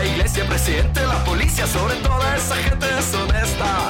la iglesia, presidente, la policía, sobre toda esa gente deshonesta.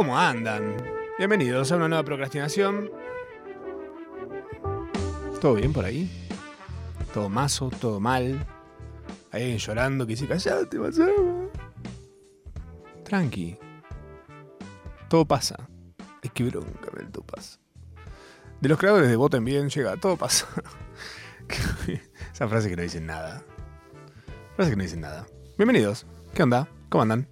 ¿Cómo andan? Bienvenidos a una nueva procrastinación. ¿Todo bien por ahí? ¿Todo mazo? ¿Todo mal? Alguien llorando que dice, callate, Mazama". Tranqui. Todo pasa. Es que bronca, pero todo pasa. De los creadores de Voten Bien llega, todo pasa. Esa frase que no dicen nada. Frase que no dicen nada. Bienvenidos. ¿Qué onda? ¿Cómo andan?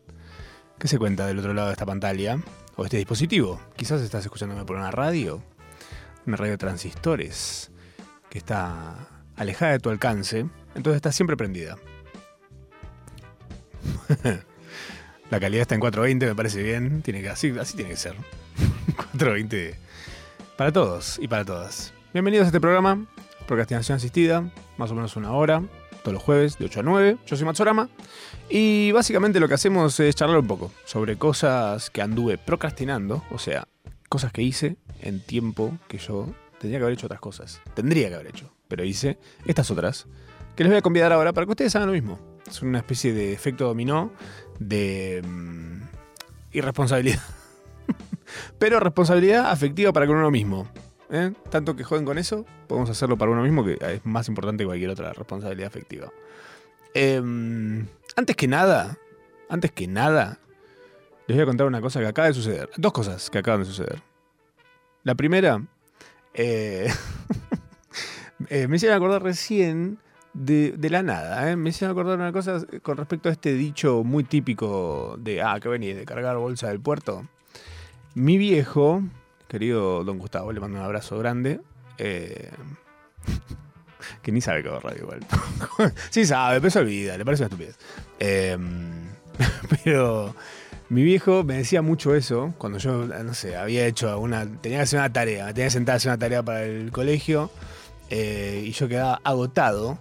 ¿Qué se cuenta del otro lado de esta pantalla? O este dispositivo. Quizás estás escuchándome por una radio. Una radio de transistores. Que está alejada de tu alcance. Entonces está siempre prendida. La calidad está en 420, me parece bien. Tiene que, así, así tiene que ser. 420 para todos y para todas. Bienvenidos a este programa. Procrastinación asistida. Más o menos una hora. Los jueves de 8 a 9. Yo soy Matsorama. Y básicamente lo que hacemos es charlar un poco sobre cosas que anduve procrastinando, o sea, cosas que hice en tiempo que yo tendría que haber hecho otras cosas. Tendría que haber hecho, pero hice estas otras, que les voy a convidar ahora para que ustedes hagan lo mismo. Es una especie de efecto dominó de mm, irresponsabilidad. pero responsabilidad afectiva para con uno mismo. ¿Eh? Tanto que joden con eso, podemos hacerlo para uno mismo, que es más importante que cualquier otra responsabilidad afectiva. Em, antes que nada, antes que nada, les voy a contar una cosa que acaba de suceder. Dos cosas que acaban de suceder. La primera, eh, eh, me hicieron acordar recién de, de la nada. ¿eh? Me hicieron acordar una cosa con respecto a este dicho muy típico de, ah, que venís de cargar bolsa del puerto. Mi viejo, querido don Gustavo, le mando un abrazo grande. eh, que ni sabe que hago radio igual. sí sabe, pero se olvida, le parece una estupidez. Eh, pero mi viejo me decía mucho eso cuando yo, no sé, había hecho una. tenía que hacer una tarea, me tenía que sentar a hacer una tarea para el colegio eh, y yo quedaba agotado,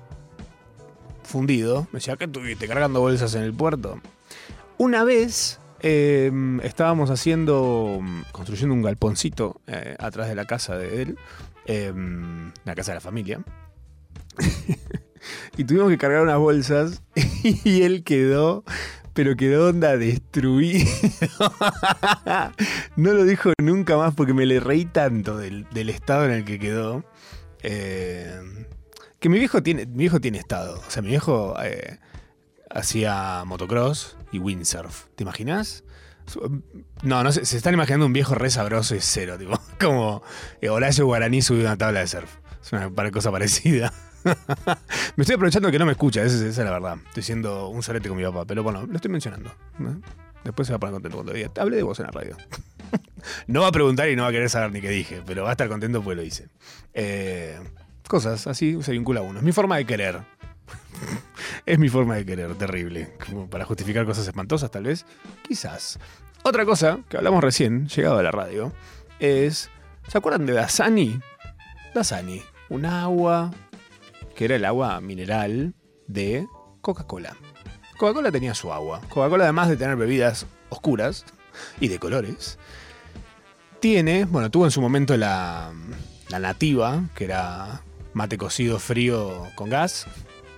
fundido. Me decía, ¿qué tuviste? Cargando bolsas en el puerto. Una vez eh, estábamos haciendo, construyendo un galponcito eh, atrás de la casa de él, eh, la casa de la familia. y tuvimos que cargar unas bolsas y él quedó, pero quedó onda destruido. no lo dijo nunca más porque me le reí tanto del, del estado en el que quedó. Eh, que mi viejo tiene, mi viejo tiene estado. O sea, mi viejo eh, hacía motocross y windsurf. ¿Te imaginas? No, no sé, se están imaginando un viejo re sabroso y cero, tipo, como eh, Horacio Guaraní subió una tabla de surf. Es una cosa parecida. me estoy aprovechando que no me escucha, esa, es- la verdad. Estoy siendo un solete con mi papá, pero bueno, lo estoy mencionando. Después se va a poner contento cuando diga, hablé de vos en la radio. no va a preguntar y no va a querer saber ni qué dije, pero va a estar contento porque lo hice. Eh, cosas, así se vincula uno. Es mi forma de querer. Es mi forma de querer, terrible. Como para justificar cosas espantosas, tal vez. Quizás. Otra cosa que hablamos recién, llegado a la radio, es. ¿Se acuerdan de Dasani? Dasani, un agua que era el agua mineral de Coca-Cola. Coca-Cola tenía su agua. Coca-Cola, además de tener bebidas oscuras y de colores, tiene, bueno, tuvo en su momento la, la nativa, que era mate cocido frío con gas,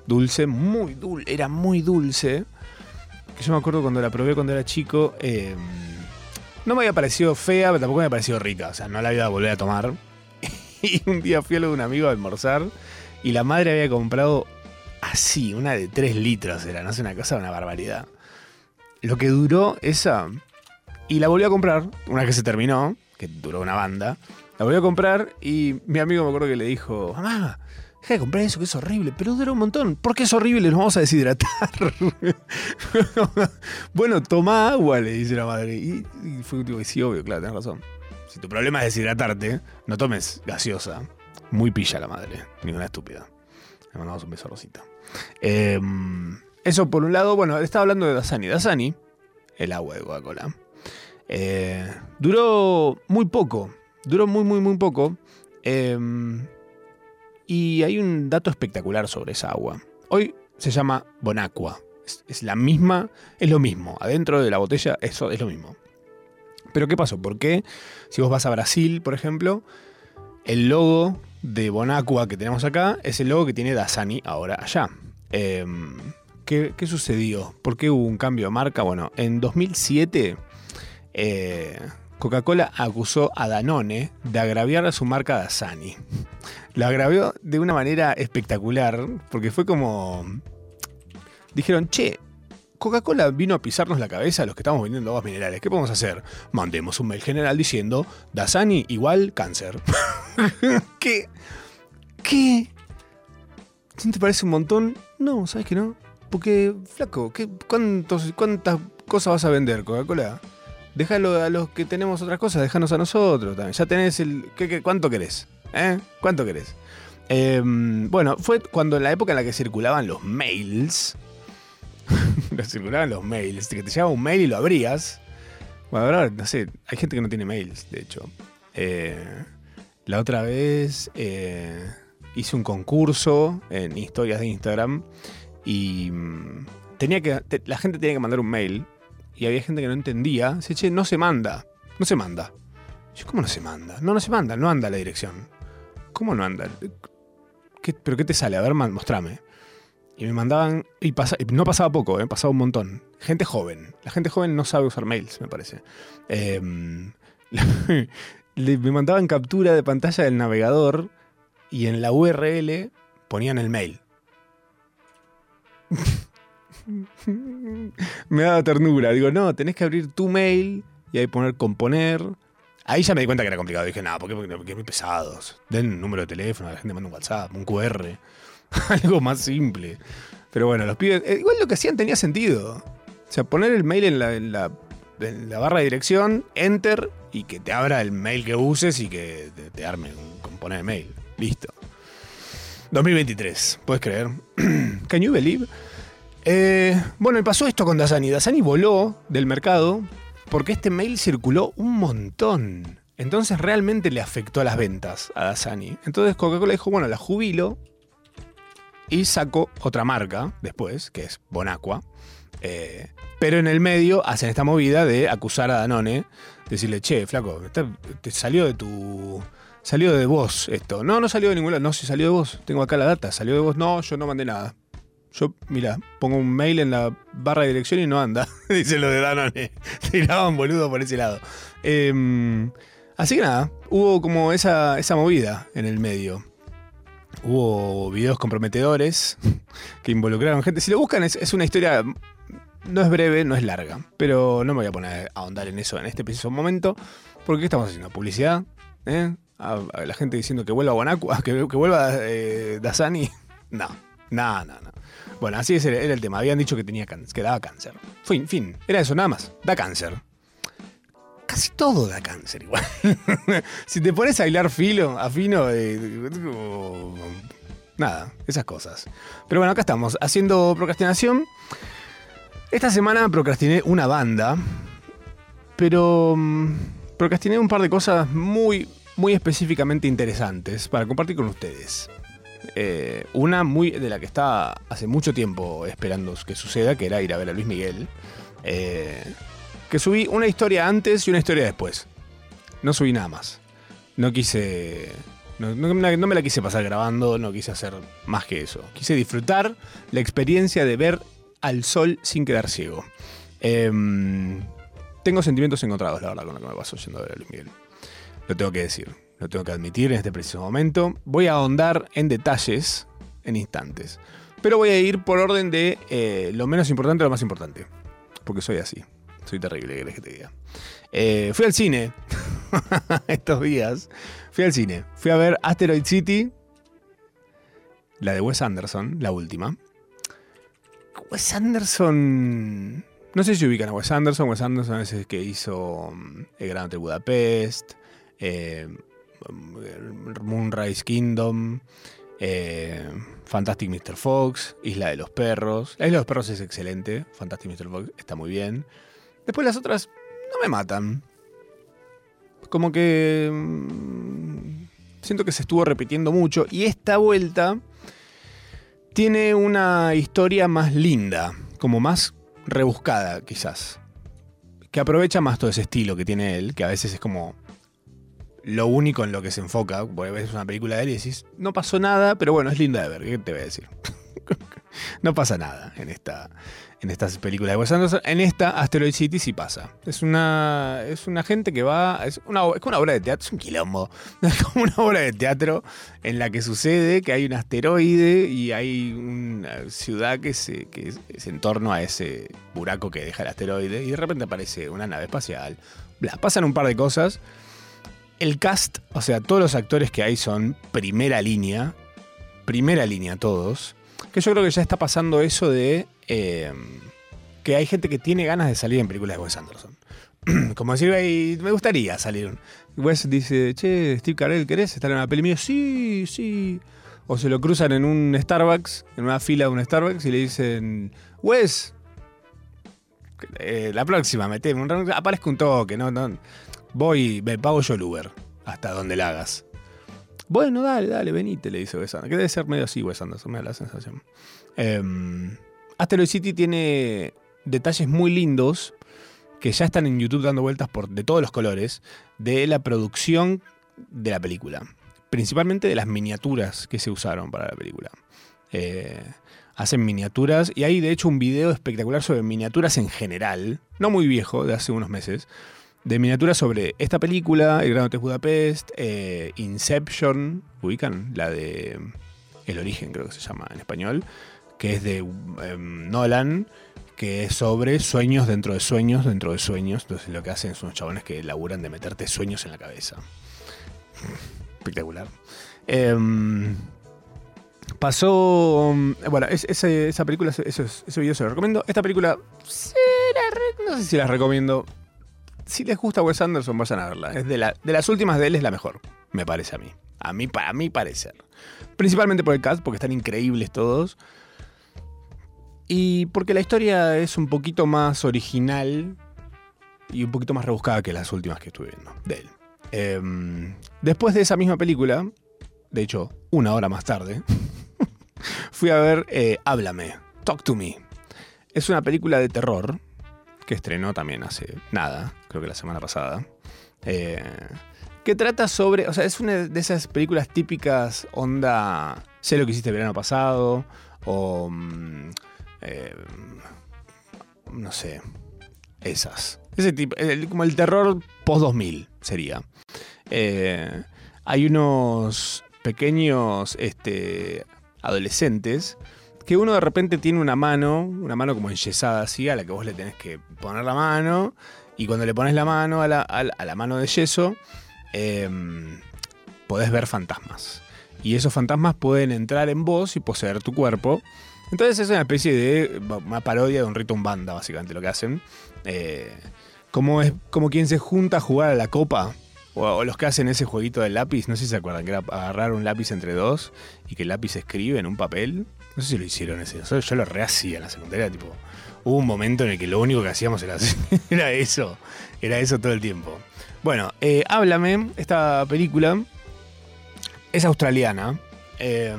dulce, muy dulce, era muy dulce. Que yo me acuerdo cuando la probé cuando era chico, eh, no me había parecido fea, pero tampoco me había parecido rica, o sea, no la iba a volver a tomar. y un día fui a lo de un amigo a almorzar y la madre había comprado así, una de 3 litros era, no sé, una cosa, una barbaridad. lo que duró esa. Y la volví a comprar, una vez que se terminó, que duró una banda. La volví a comprar y mi amigo me acuerdo que le dijo: Mamá, deja de comprar eso que es horrible, pero dura un montón. ¿Por qué es horrible? Nos vamos a deshidratar. bueno, toma agua, le dice la madre. Y, y fue tipo, sí, obvio, claro, tenés razón. Si tu problema es deshidratarte, no tomes gaseosa. Muy pilla la madre, ninguna estúpida. Le mandamos un beso a Rosita. Eh, eso por un lado, bueno, estaba hablando de Dasani. Dasani, el agua de Coca-Cola, eh, duró muy poco. Duró muy, muy, muy poco. Eh, y hay un dato espectacular sobre esa agua. Hoy se llama Bonacqua. Es, es la misma, es lo mismo. Adentro de la botella, eso es lo mismo. Pero ¿qué pasó? ¿Por qué? Si vos vas a Brasil, por ejemplo, el logo de Bonacqua que tenemos acá es el logo que tiene Dasani ahora allá. Eh, ¿qué, sucedió? ¿Por qué hubo un cambio de marca? Bueno, en 2007 eh, Coca-Cola acusó a Danone de agraviar a su marca Dasani. Lo agravió de una manera espectacular porque fue como... Dijeron, che, Coca-Cola vino a pisarnos la cabeza a los que estamos vendiendo aguas minerales. ¿Qué podemos hacer? Mandemos un mail general diciendo Dasani igual cáncer. ¿Qué? ¿Qué? ¿No te parece un montón? No, ¿sabes que no? Porque, flaco, ¿qué, cuántos, ¿cuántas cosas vas a vender, Coca-Cola? Déjalo a los que tenemos otras cosas, déjanos a nosotros también. Ya tenés el. ¿qué, qué, cuánto querés? ¿Eh? ¿Cuánto querés? Eh, bueno, fue cuando en la época en la que circulaban los mails. circulaban los mails, que te llegaba un mail y lo abrías. Bueno, no sé, hay gente que no tiene mails, de hecho. Eh, la otra vez eh, hice un concurso en historias de Instagram y mm, tenía que, la gente tenía que mandar un mail y había gente que no entendía. No se manda, no se manda. ¿cómo no se manda? No, no se manda, no anda la dirección. ¿Cómo no anda? ¿Qué- ¿Pero qué te sale? A ver, mostrame. Y me mandaban, y, pasa- no pasaba poco, ¿eh? pasaba un montón. Gente joven. La gente joven no sabe usar mails, me parece. Le- me mandaban captura de pantalla del navegador y en la URL ponían el mail. me daba ternura. Digo, no, tenés que abrir tu mail y ahí poner componer. Ahí ya me di cuenta que era complicado. Dije, no, ¿por qué? Porque es muy pesados. Den un número de teléfono, la gente manda un WhatsApp, un QR. Algo más simple. Pero bueno, los pibes. eh, igual lo que hacían tenía sentido. O sea, poner el mail en la barra de dirección, enter, y que te abra el mail que uses y que te, te arme un componer de mail. Listo. 2023, ¿puedes creer? Can you believe? Eh, bueno, y pasó esto con Dasani. Dasani voló del mercado porque este mail circuló un montón. Entonces realmente le afectó a las ventas a Dasani. Entonces Coca-Cola dijo, bueno, la jubilo y sacó otra marca después, que es Bonacqua. Eh, pero en el medio hacen esta movida de acusar a Danone, decirle, che, flaco, te salió de tu... Salió de vos esto. No, no salió de ningún lado. No, si salió de vos. Tengo acá la data. Salió de vos. No, yo no mandé nada. Yo, mira, pongo un mail en la barra de dirección y no anda. Dice lo de Danone. Tiraban boludo por ese lado. Eh, así que nada, hubo como esa, esa movida en el medio. Hubo videos comprometedores que involucraron gente. Si lo buscan, es, es una historia. No es breve, no es larga. Pero no me voy a poner a ahondar en eso en este preciso momento. Porque ¿qué estamos haciendo? ¿Publicidad? ¿Eh? A, la gente diciendo que vuelva a que vuelva eh, Dasani. No, no, no, no. Bueno, así era el tema. Habían dicho que tenía que daba cáncer. Fin, fin. Era eso, nada más. Da cáncer. Casi todo da cáncer igual. si te pones a hilar filo, afino, eh, como- nada, esas cosas. Pero bueno, acá estamos, haciendo procrastinación. Esta semana procrastiné una banda, pero mm, procrastiné un par de cosas muy, muy específicamente interesantes para compartir con ustedes. Eh, una muy de la que estaba hace mucho tiempo esperando que suceda, que era ir a ver a Luis Miguel. Eh, que subí una historia antes y una historia después. No subí nada más. No quise. No, me la quise pasar grabando, no quise hacer más que eso. Quise disfrutar la experiencia de ver al sol sin quedar ciego. Em, tengo sentimientos encontrados, la verdad, con lo que me pasó yendo a ver a Luis Miguel. Lo tengo que decir, lo tengo que admitir en este preciso momento. Voy a ahondar en detalles en instantes. Pero voy a ir por orden de eh, lo menos importante a lo más importante. porque soy así. Soy terrible, ¿qué querés que te diga? Eh, fui al cine estos días. Fui al cine. Fui a ver Asteroid City, la de Wes Anderson, la última. Wes Anderson. No sé si ubican a Wes Anderson. Wes Anderson es el que hizo mm, El Gran Budapest, eh, Moonrise Kingdom, eh, Fantastic Mr. Fox, Isla de los Perros. La Isla de los Perros es excelente. Fantastic Mr. Fox está muy bien. Después las otras no me matan. Como que. mm, Siento que se estuvo repitiendo mucho. Y esta vuelta tiene una historia más linda. Como más rebuscada, quizás. Que aprovecha más todo ese estilo que tiene él. Que a veces es como. Lo único en lo que se enfoca. Porque ves una película de él y decís. No pasó nada, pero bueno, es linda de ver. ¿Qué te voy a decir? no pasa nada en esta, en estas películas de Wes Anderson. En esta, Asteroid City sí pasa. Es una, es una gente que va. Es una, es como una obra de teatro, es un quilombo. Es como una obra de teatro en la que sucede que hay un asteroide y hay una ciudad que, se, que es, en torno a ese buraco que deja el asteroide. Y de repente aparece una nave espacial. Bla, pasan un par de cosas. El cast, o sea, todos los actores que hay son primera línea. Primera línea todos. Que yo creo que ya está pasando eso de eh, que hay gente que tiene ganas de salir en películas de Wes Anderson. Como decir, "Ey, me gustaría salir. Wes dice, che, Steve Carell, ¿querés estar en una peli mía? Sí, sí. O se lo cruzan en un Starbucks, en una fila de un Starbucks, y le dicen, Wes, eh, la próxima, meteme un aparezca un toque, no, no. Voy, me pago yo el Uber, hasta donde la hagas. Bueno, dale, dale, venite, le dice Wes Anderson. Que debe ser medio así, Wes Anderson, me da la sensación. Em, Asteroid City tiene detalles muy lindos que ya están en YouTube dando vueltas por, de todos los colores de la producción de la película. Principalmente de las miniaturas que se usaron para la película. Eh, hacen miniaturas y hay de hecho un video espectacular sobre miniaturas en general, no muy viejo, de hace unos meses, de miniaturas sobre esta película, El Gran Hotel Budapest, eh, Inception, ubican la de El Origen creo que se llama en español, que es de em, Nolan, que es sobre sueños dentro de sueños dentro de sueños. Entonces lo que hacen son unos chabones que laburan de meterte sueños en la cabeza. Espectacular. Em, pasó. Bueno, es- ese- esa película, ese, ese video se lo recomiendo. Esta película, no sé si la recomiendo. Si les gusta Wes Anderson, vayan a verla. Es de, la- de las últimas de él, es la mejor, me parece a mí. A mí, para mí parecer. Principalmente por el cast, porque están increíbles todos. Y porque la historia es un poquito más original y un poquito más rebuscada que las últimas que estuve viendo de él. Em, después de esa misma película, de hecho, una hora más tarde, fui a ver eh, Háblame, Talk to Me. Es una película de terror que estrenó también hace nada, creo que la semana pasada. eh, que trata sobre, o sea, es una de esas películas típicas onda, sé lo que hiciste el verano pasado, o mm, eh, no sé, esas. Ese tipo, como el terror post-2000 sería. Eh, hay unos pequeños este, adolescentes que uno de repente tiene una mano, una mano como enyesada así, a la que vos le tenés que poner la mano, y cuando le pones la mano a la, mano de yeso, em, podés ver fantasmas. Y esos fantasmas pueden entrar en vos y poseer tu cuerpo. Entonces es una especie de una parodia de un rito banda, básicamente lo que hacen. Eh, como, es, como quien se junta a jugar a la copa. O, los que hacen ese jueguito del lápiz, no sé si se acuerdan, que era agarrar un lápiz entre dos y que el lápiz escribe en un papel. No sé si lo hicieron ese. Yo lo rehacía en la secundaria, tipo. Hubo un momento en el que lo único que hacíamos era, eso. Era eso todo el tiempo. Bueno, eh, Háblame, esta película es australiana. Eh,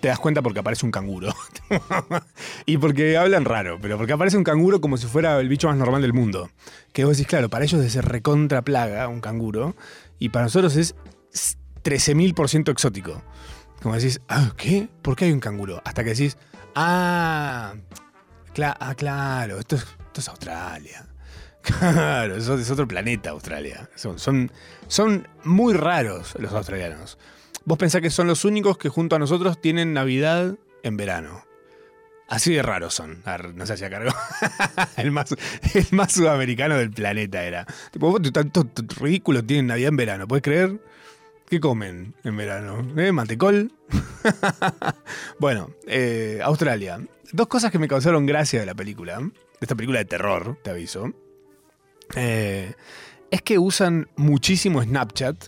te das cuenta porque aparece un canguro. y porque hablan raro, pero porque aparece un canguro como si fuera el bicho más normal del mundo. Que vos decís, claro, para ellos es recontra plaga un canguro. Y para nosotros es 13.000% exótico. Como decís, ah, ¿qué? ¿Por qué hay un canguro? Hasta que decís, ah, ah, claro, esto es, esto es Australia. Claro, eso es otro planeta Australia. Son, son, son muy raros los australianos. Vos pensás que son los únicos que junto a nosotros tienen Navidad en verano. Así de raros son. Ar, no se hacía cargo. el, más, el más sudamericano del planeta era. Tipo, vos tanto ridículo tienen Navidad en verano, ¿puedes creer? ¿Qué comen en verano? ¿Eh? ¿Mantecol? bueno, eh, Australia. Dos cosas que me causaron gracia de la película. De esta película de terror, te aviso. Eh, es que usan muchísimo Snapchat.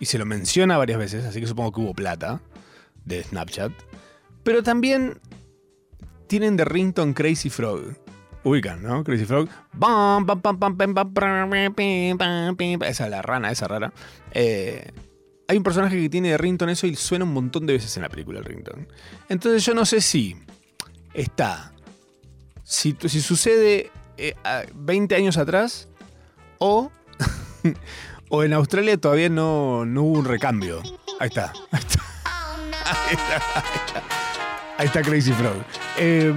Y se lo menciona varias veces, así que supongo que hubo plata de Snapchat. Pero también tienen de rington Crazy Frog. Ubican, ¿no? Crazy Frog. Esa es la rana, esa rara. Eh, hay un personaje que tiene de rington eso y suena un montón de veces en la película el rington. Entonces yo no sé si está. Si, sucede 20 años atrás o. o en Australia todavía no, no hubo un recambio. Ahí está. Ahí está. Ahí está. Ahí está Crazy Frog. Eh,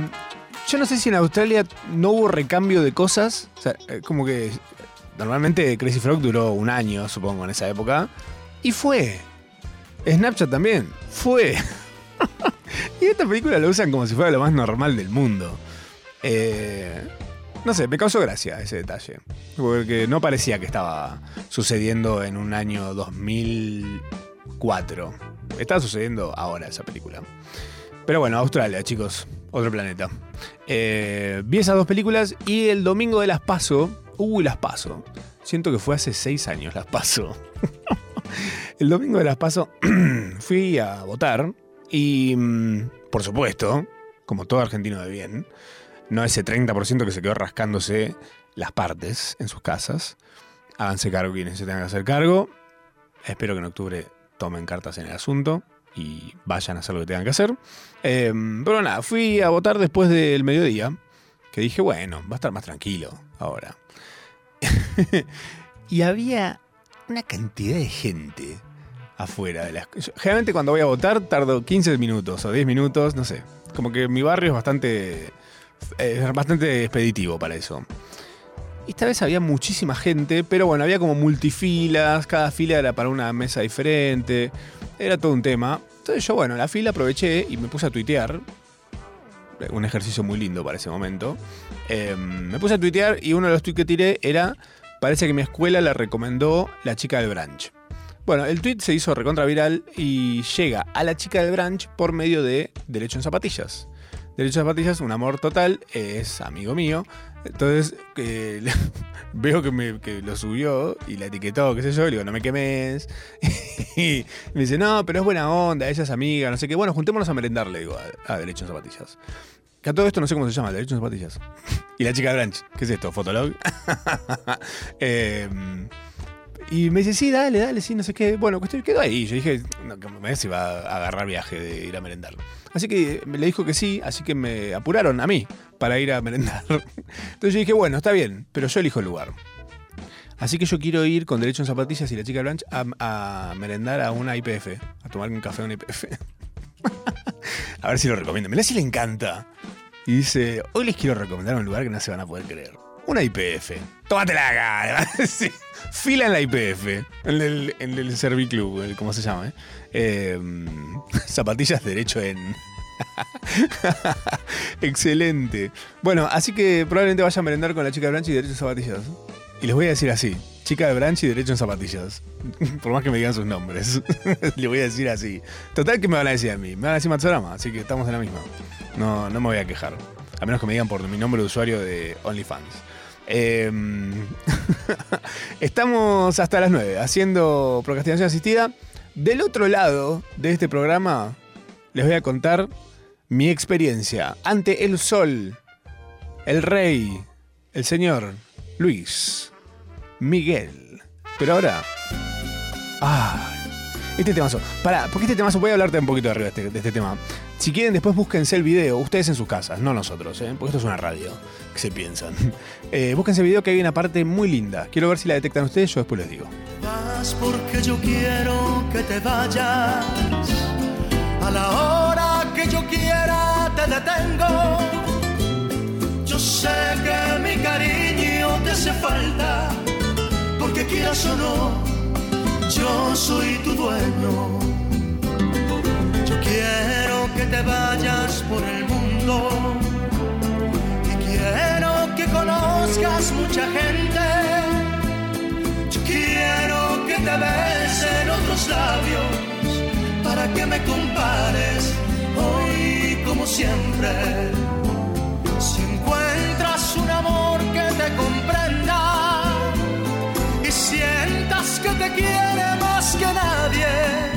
yo no sé si en Australia no hubo recambio de cosas. O sea, eh, como que normalmente Crazy Frog duró un año, supongo, en esa época. Y fue. Snapchat también. Fue. y esta película la usan como si fuera lo más normal del mundo. Eh, no sé, me causó gracia ese detalle. Porque no parecía que estaba sucediendo en un año 2004. Estaba sucediendo ahora esa película. Pero bueno, Australia, chicos. Otro planeta. Eh, vi esas dos películas y el domingo de las paso. Uy, las paso. Siento que fue hace seis años las paso. el domingo de las paso fui a votar y, mm, por supuesto, como todo argentino de bien, no ese 30% que se quedó rascándose las partes en sus casas. Háganse cargo quienes se tengan que hacer cargo. Espero que en octubre tomen cartas en el asunto y vayan a hacer lo que tengan que hacer. Eh, pero nada, fui a votar después del mediodía, que dije, bueno, va a estar más tranquilo ahora. y había una cantidad de gente afuera de las... Generalmente cuando voy a votar tardo 15 minutos o 10 minutos, no sé. Como que mi barrio es bastante, es bastante expeditivo para eso. Esta vez había muchísima gente, pero bueno, había como multifilas, cada fila era para una mesa diferente, era todo un tema. Entonces yo, bueno, la fila aproveché y me puse a tuitear. Un ejercicio muy lindo para ese momento. Eh, me puse a tuitear y uno de los tweets que tiré era, parece que mi escuela la recomendó la chica del branch. Bueno, el tweet se hizo recontra viral y llega a la chica del branch por medio de Derecho en Zapatillas. Derecho en Zapatillas, un amor total, es amigo mío. Entonces eh, veo que, me, lo subió y la etiquetó, qué sé yo, le digo, no me quemes. y me dice, no, pero es buena onda, ella es amiga, no sé qué. Bueno, juntémonos a merendar, le digo, a, Derecho en Zapatillas. Que a todo esto no sé cómo se llama, Derecho en Zapatillas. y la chica del branch, ¿qué es esto? ¿Fotolog? eh, y me dice, sí, dale, dale, sí, no sé qué. Bueno, cuestión, quedó ahí. Yo dije, no, que me si iba a agarrar viaje de ir a merendar. Así que me le dijo que sí, así que me apuraron a mí para ir a merendar. Entonces yo dije, bueno, está bien, pero yo elijo el lugar. Así que yo quiero ir con derecho en zapatillas y la chica Blanche a, merendar a una IPF, a tomarme un café a una IPF. a ver si lo recomiendo. Mirá si le encanta. Y dice, hoy les quiero recomendar un lugar que no se van a poder creer. Una IPF. Tómatela acá. sí. Fila en la IPF. En el, en el Serviclub, el- ¿cómo se llama? eh? Eh, zapatillas derecho en. Excelente. Bueno, así que probablemente vaya a merendar con la chica de Branch y derecho en zapatillas. Y les voy a decir así: chica de Branch y derecho en zapatillas. Por más que me digan sus nombres. Le voy a decir así. Total, ¿qué me van a decir a mí? Me van a decir Matsurama, así que estamos en la misma. No, no me voy a quejar. A menos que me digan por mi nombre de usuario de OnlyFans. Eh, estamos hasta las 9 haciendo procrastinación asistida. Del otro lado de este programa les voy a contar mi experiencia ante el sol, el rey, el señor Luis Miguel. Pero ahora... Ah, este temazo. Pará, porque este temazo, voy a hablarte un poquito de arriba de este, de este tema. Si quieren, después búsquense el video, ustedes en sus casas, no nosotros, ¿eh? porque esto es una radio, que se piensan. Eh, búsquense el video que hay una parte muy linda. Quiero ver si la detectan ustedes, yo después les digo. Vas porque yo quiero que te vayas. A la hora que yo quiera te detengo. Yo sé que mi cariño te hace falta. Porque quieras o no, yo soy tu dueño. Quiero que te vayas por el mundo. Y quiero que conozcas mucha gente. Quiero que te besen otros labios para que me compares hoy como siempre. Si encuentras un amor que te comprenda y sientas que te quiere más que nadie,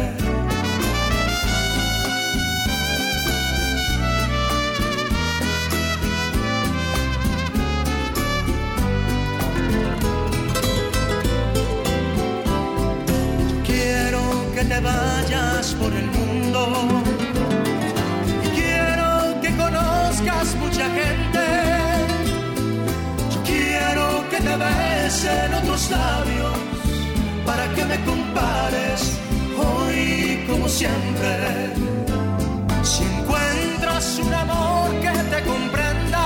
Que te vayas por el mundo. Y quiero que conozcas mucha gente. Yo quiero que te besen otros labios para que me compares hoy como siempre. Si encuentras un amor que te comprenda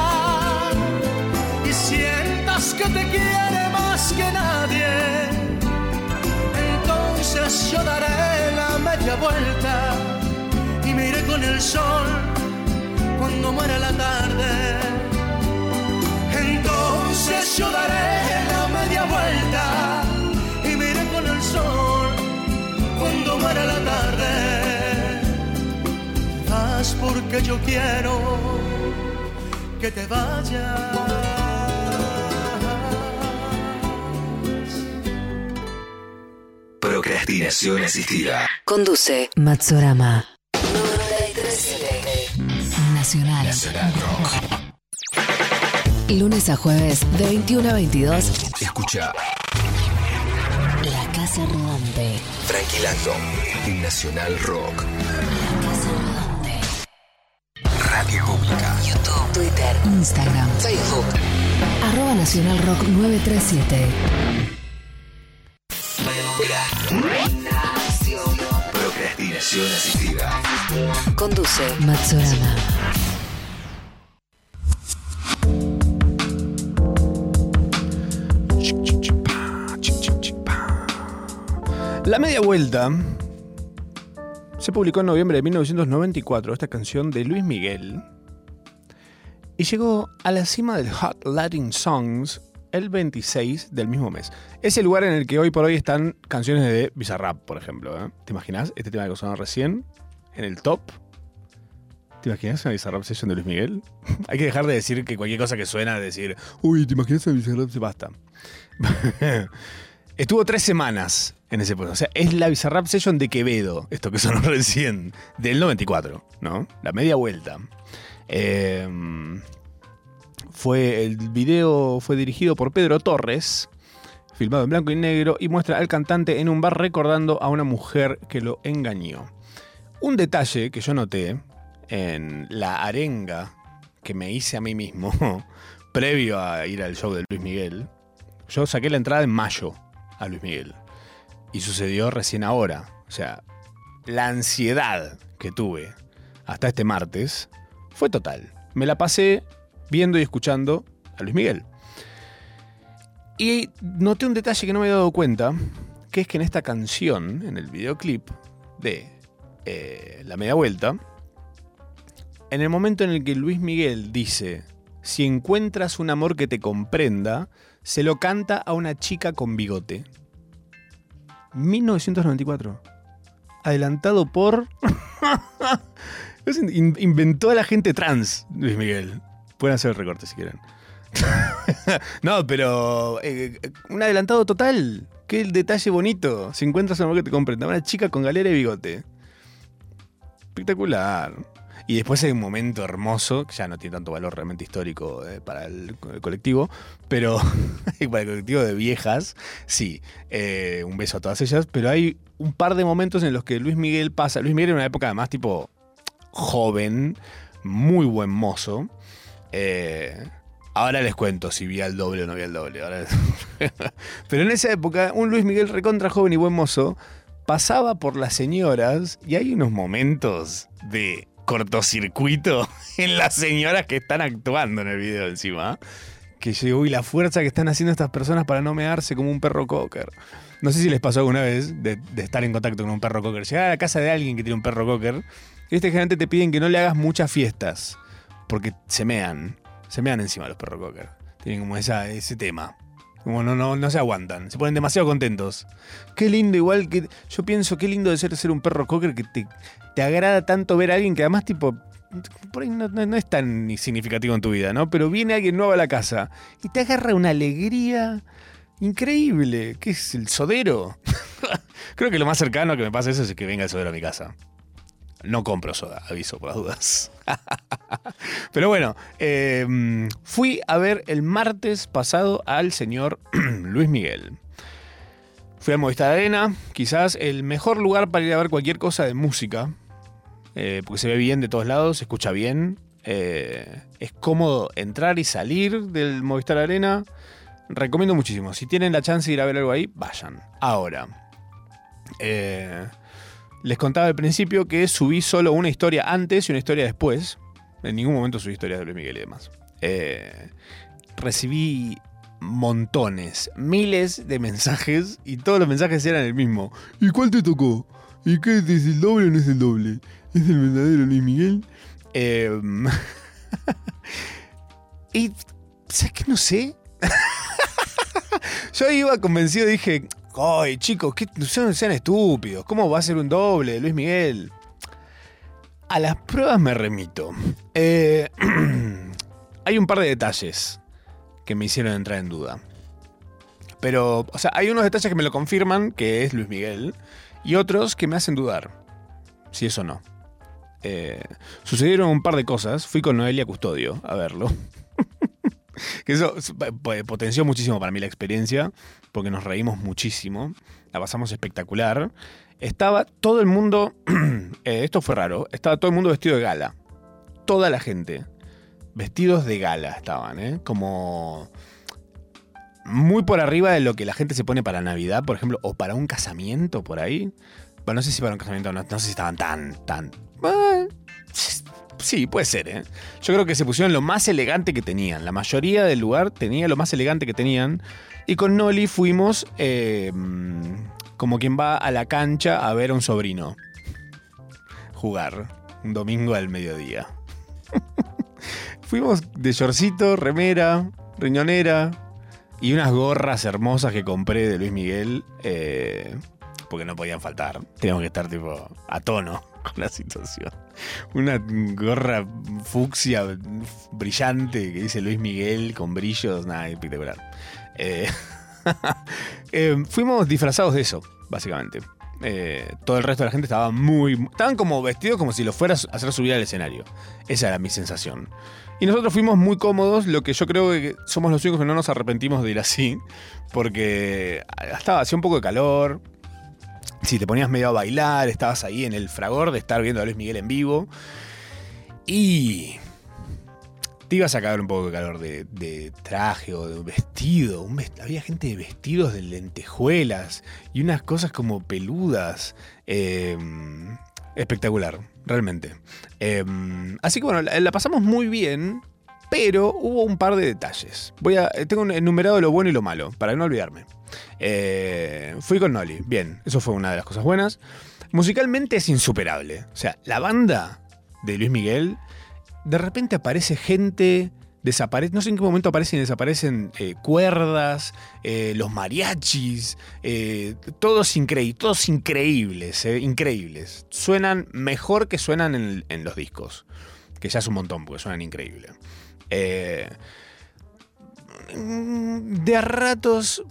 y sientas que te quiere más que nadie, entonces yo daré la media vuelta y me iré con el sol cuando muera la tarde. Entonces yo daré la media vuelta y me iré con el sol cuando muera la tarde. Vas porque yo quiero que te vayas. Procrastinación asistida. Conduce Matsorama. 937 Nacional. Nacional Rock. Lunes a jueves de 21 a 22. Escucha La Casa Rodante. Tranquilando. Nacional Rock. La Casa Rodante. Radio Pública. YouTube, Twitter, Instagram, Facebook. Arroba Nacional Rock 937. Procrastinación asistida. Conduce Matsorama. La media vuelta se publicó en noviembre de 1994 esta canción de Luis Miguel y llegó a la cima del Hot Latin Songs el 26 del mismo mes. Es el lugar en el que hoy por hoy están canciones de Bizarrap, por ejemplo. ¿eh? ¿Te imaginas este tema que sonó recién en el top? ¿Te imaginas una Bizarrap session de Luis Miguel? Hay que dejar de decir que cualquier cosa que suena, decir, uy, ¿te imaginas una Bizarrap? Se basta. Estuvo tres semanas en ese puesto. O sea, es la Bizarrap Session de Quevedo, esto que sonó recién, del 94, ¿no? La media vuelta. Eh, fue, el video fue dirigido por Pedro Torres, filmado en blanco y negro, y muestra al cantante en un bar recordando a una mujer que lo engañó. Un detalle que yo noté en la arenga que me hice a mí mismo, previo a ir al show de Luis Miguel, yo saqué la entrada en mayo a Luis Miguel. Y sucedió recién ahora. O sea, la ansiedad que tuve hasta este martes fue total. Me la pasé viendo y escuchando a Luis Miguel. Y noté un detalle que no me había dado cuenta, que es que en esta canción, en el videoclip de eh, La Media Vuelta, en el momento en el que Luis Miguel dice, si encuentras un amor que te comprenda, se lo canta a una chica con bigote. 1994. Adelantado por... Inventó a la gente trans, Luis Miguel. Pueden hacer el recorte si quieren. no, pero eh, un adelantado total. Qué detalle bonito. Si encuentras un amor que te comprenda. Una chica con galera y bigote. Espectacular. Y después hay un momento hermoso, que ya no tiene tanto valor realmente histórico eh, para el, colectivo, pero para el colectivo de viejas, sí, eh, un beso a todas ellas, pero hay un par de momentos en los que Luis Miguel pasa, Luis Miguel en una época además tipo joven, muy buen mozo, eh, ahora les cuento si vi al doble o no vi al doble, pero en esa época un Luis Miguel recontra joven y buen mozo pasaba por las señoras y hay unos momentos de cortocircuito en las señoras que están actuando en el video encima. Que yo digo, uy, la fuerza que están haciendo estas personas para no mearse como un perro cocker. No sé si les pasó alguna vez de, estar en contacto con un perro cocker. Llegar a la casa de alguien que tiene un perro cocker, y este generalmente te piden que no le hagas muchas fiestas. Porque se mean. Se mean encima los perros cocker. Tienen como esa, ese tema. Como no, no, no se aguantan. Se ponen demasiado contentos. Qué lindo, igual que. Yo pienso, qué lindo de ser, ser un perro cocker que te, te agrada tanto ver a alguien que además, tipo. Por ahí no, no- no es tan significativo en tu vida, ¿no? Pero viene alguien nuevo a la casa y te agarra una alegría increíble. ¿Qué es el sodero? Creo que lo más cercano que me pasa eso es que venga el sodero a mi casa. No compro soda, aviso por dudas. Pero bueno, eh, fui a ver el martes pasado al señor Luis Miguel. Fui a Movistar Arena, quizás el mejor lugar para ir a ver cualquier cosa de música, eh, porque se ve bien de todos lados, se escucha bien, eh, es cómodo entrar y salir del Movistar Arena. Recomiendo muchísimo. Si tienen la chance de ir a ver algo ahí, vayan. Ahora, eh, les contaba al principio que subí solo una historia antes y una historia después. En ningún momento subí historias de Luis Miguel y demás. Eh, recibí montones, miles de mensajes y todos los mensajes eran el mismo. ¿Y cuál te tocó? ¿Y qué es el doble o no es el doble? ¿Es el verdadero Luis Miguel? Eh, y, ¿sabes qué? No sé. Yo iba convencido, dije, ay, chicos, que sean, estúpidos. ¿Cómo va a ser un doble Luis Miguel? A las pruebas me remito. Eh, hay un par de detalles que me hicieron entrar en duda. Pero, o sea, hay unos detalles que me lo confirman que es Luis Miguel y otros que me hacen dudar si eso no. Eh, sucedieron un par de cosas. Fui con Noelia Custodio a verlo. que eso p- potenció muchísimo para mí la experiencia, porque nos reímos muchísimo, la pasamos espectacular. Estaba todo el mundo, eh, esto fue raro, estaba todo el mundo vestido de gala. Toda la gente. Vestidos de gala estaban, ¿eh? Como muy por arriba de lo que la gente se pone para Navidad, por ejemplo, o para un casamiento por ahí. Bueno, no sé si para un casamiento, no, no sé si estaban tan, tan... Sí, puede ser, ¿eh? Yo creo que se pusieron lo más elegante que tenían. La mayoría del lugar tenía lo más elegante que tenían. Y con Noli fuimos eh, como quien va a la cancha a ver a un sobrino jugar un domingo al mediodía. fuimos de shortcito, remera, riñonera y unas gorras hermosas que compré de Luis Miguel. eh, porque no podían faltar. Teníamos que estar tipo a tono con la situación. Una gorra fucsia brillante que dice Luis Miguel con brillos, nada, espectacular. Eh, eh, fuimos disfrazados de eso, básicamente. Eh, todo el resto de la gente estaba muy. Estaban como vestidos como si los fueras a hacer subir al escenario. Esa era mi sensación. Y nosotros fuimos muy cómodos, lo que yo creo que somos los únicos que no nos arrepentimos de ir así, porque estaba hacía un poco de calor, si te ponías medio a bailar, estabas ahí en el fragor de estar viendo a Luis Miguel en vivo. Y te ibas a cagar un poco de calor de, traje o de vestido. Había gente de vestidos de lentejuelas y unas cosas como peludas. Eh, espectacular, realmente. Eh, así que bueno, la, la pasamos muy bien. Pero hubo un par de detalles. Voy a, tengo enumerado lo bueno y lo malo, para no olvidarme. Eh, fui con Noli, bien, eso fue una de las cosas buenas. Musicalmente es insuperable. O sea, la banda de Luis Miguel, de repente aparece gente, desaparece, no sé en qué momento aparecen y desaparecen eh, cuerdas, eh, los mariachis, todos, todos increíbles, increíbles. Suenan mejor que suenan en, en los discos, que ya es un montón porque suenan increíbles. Eh, de a ratos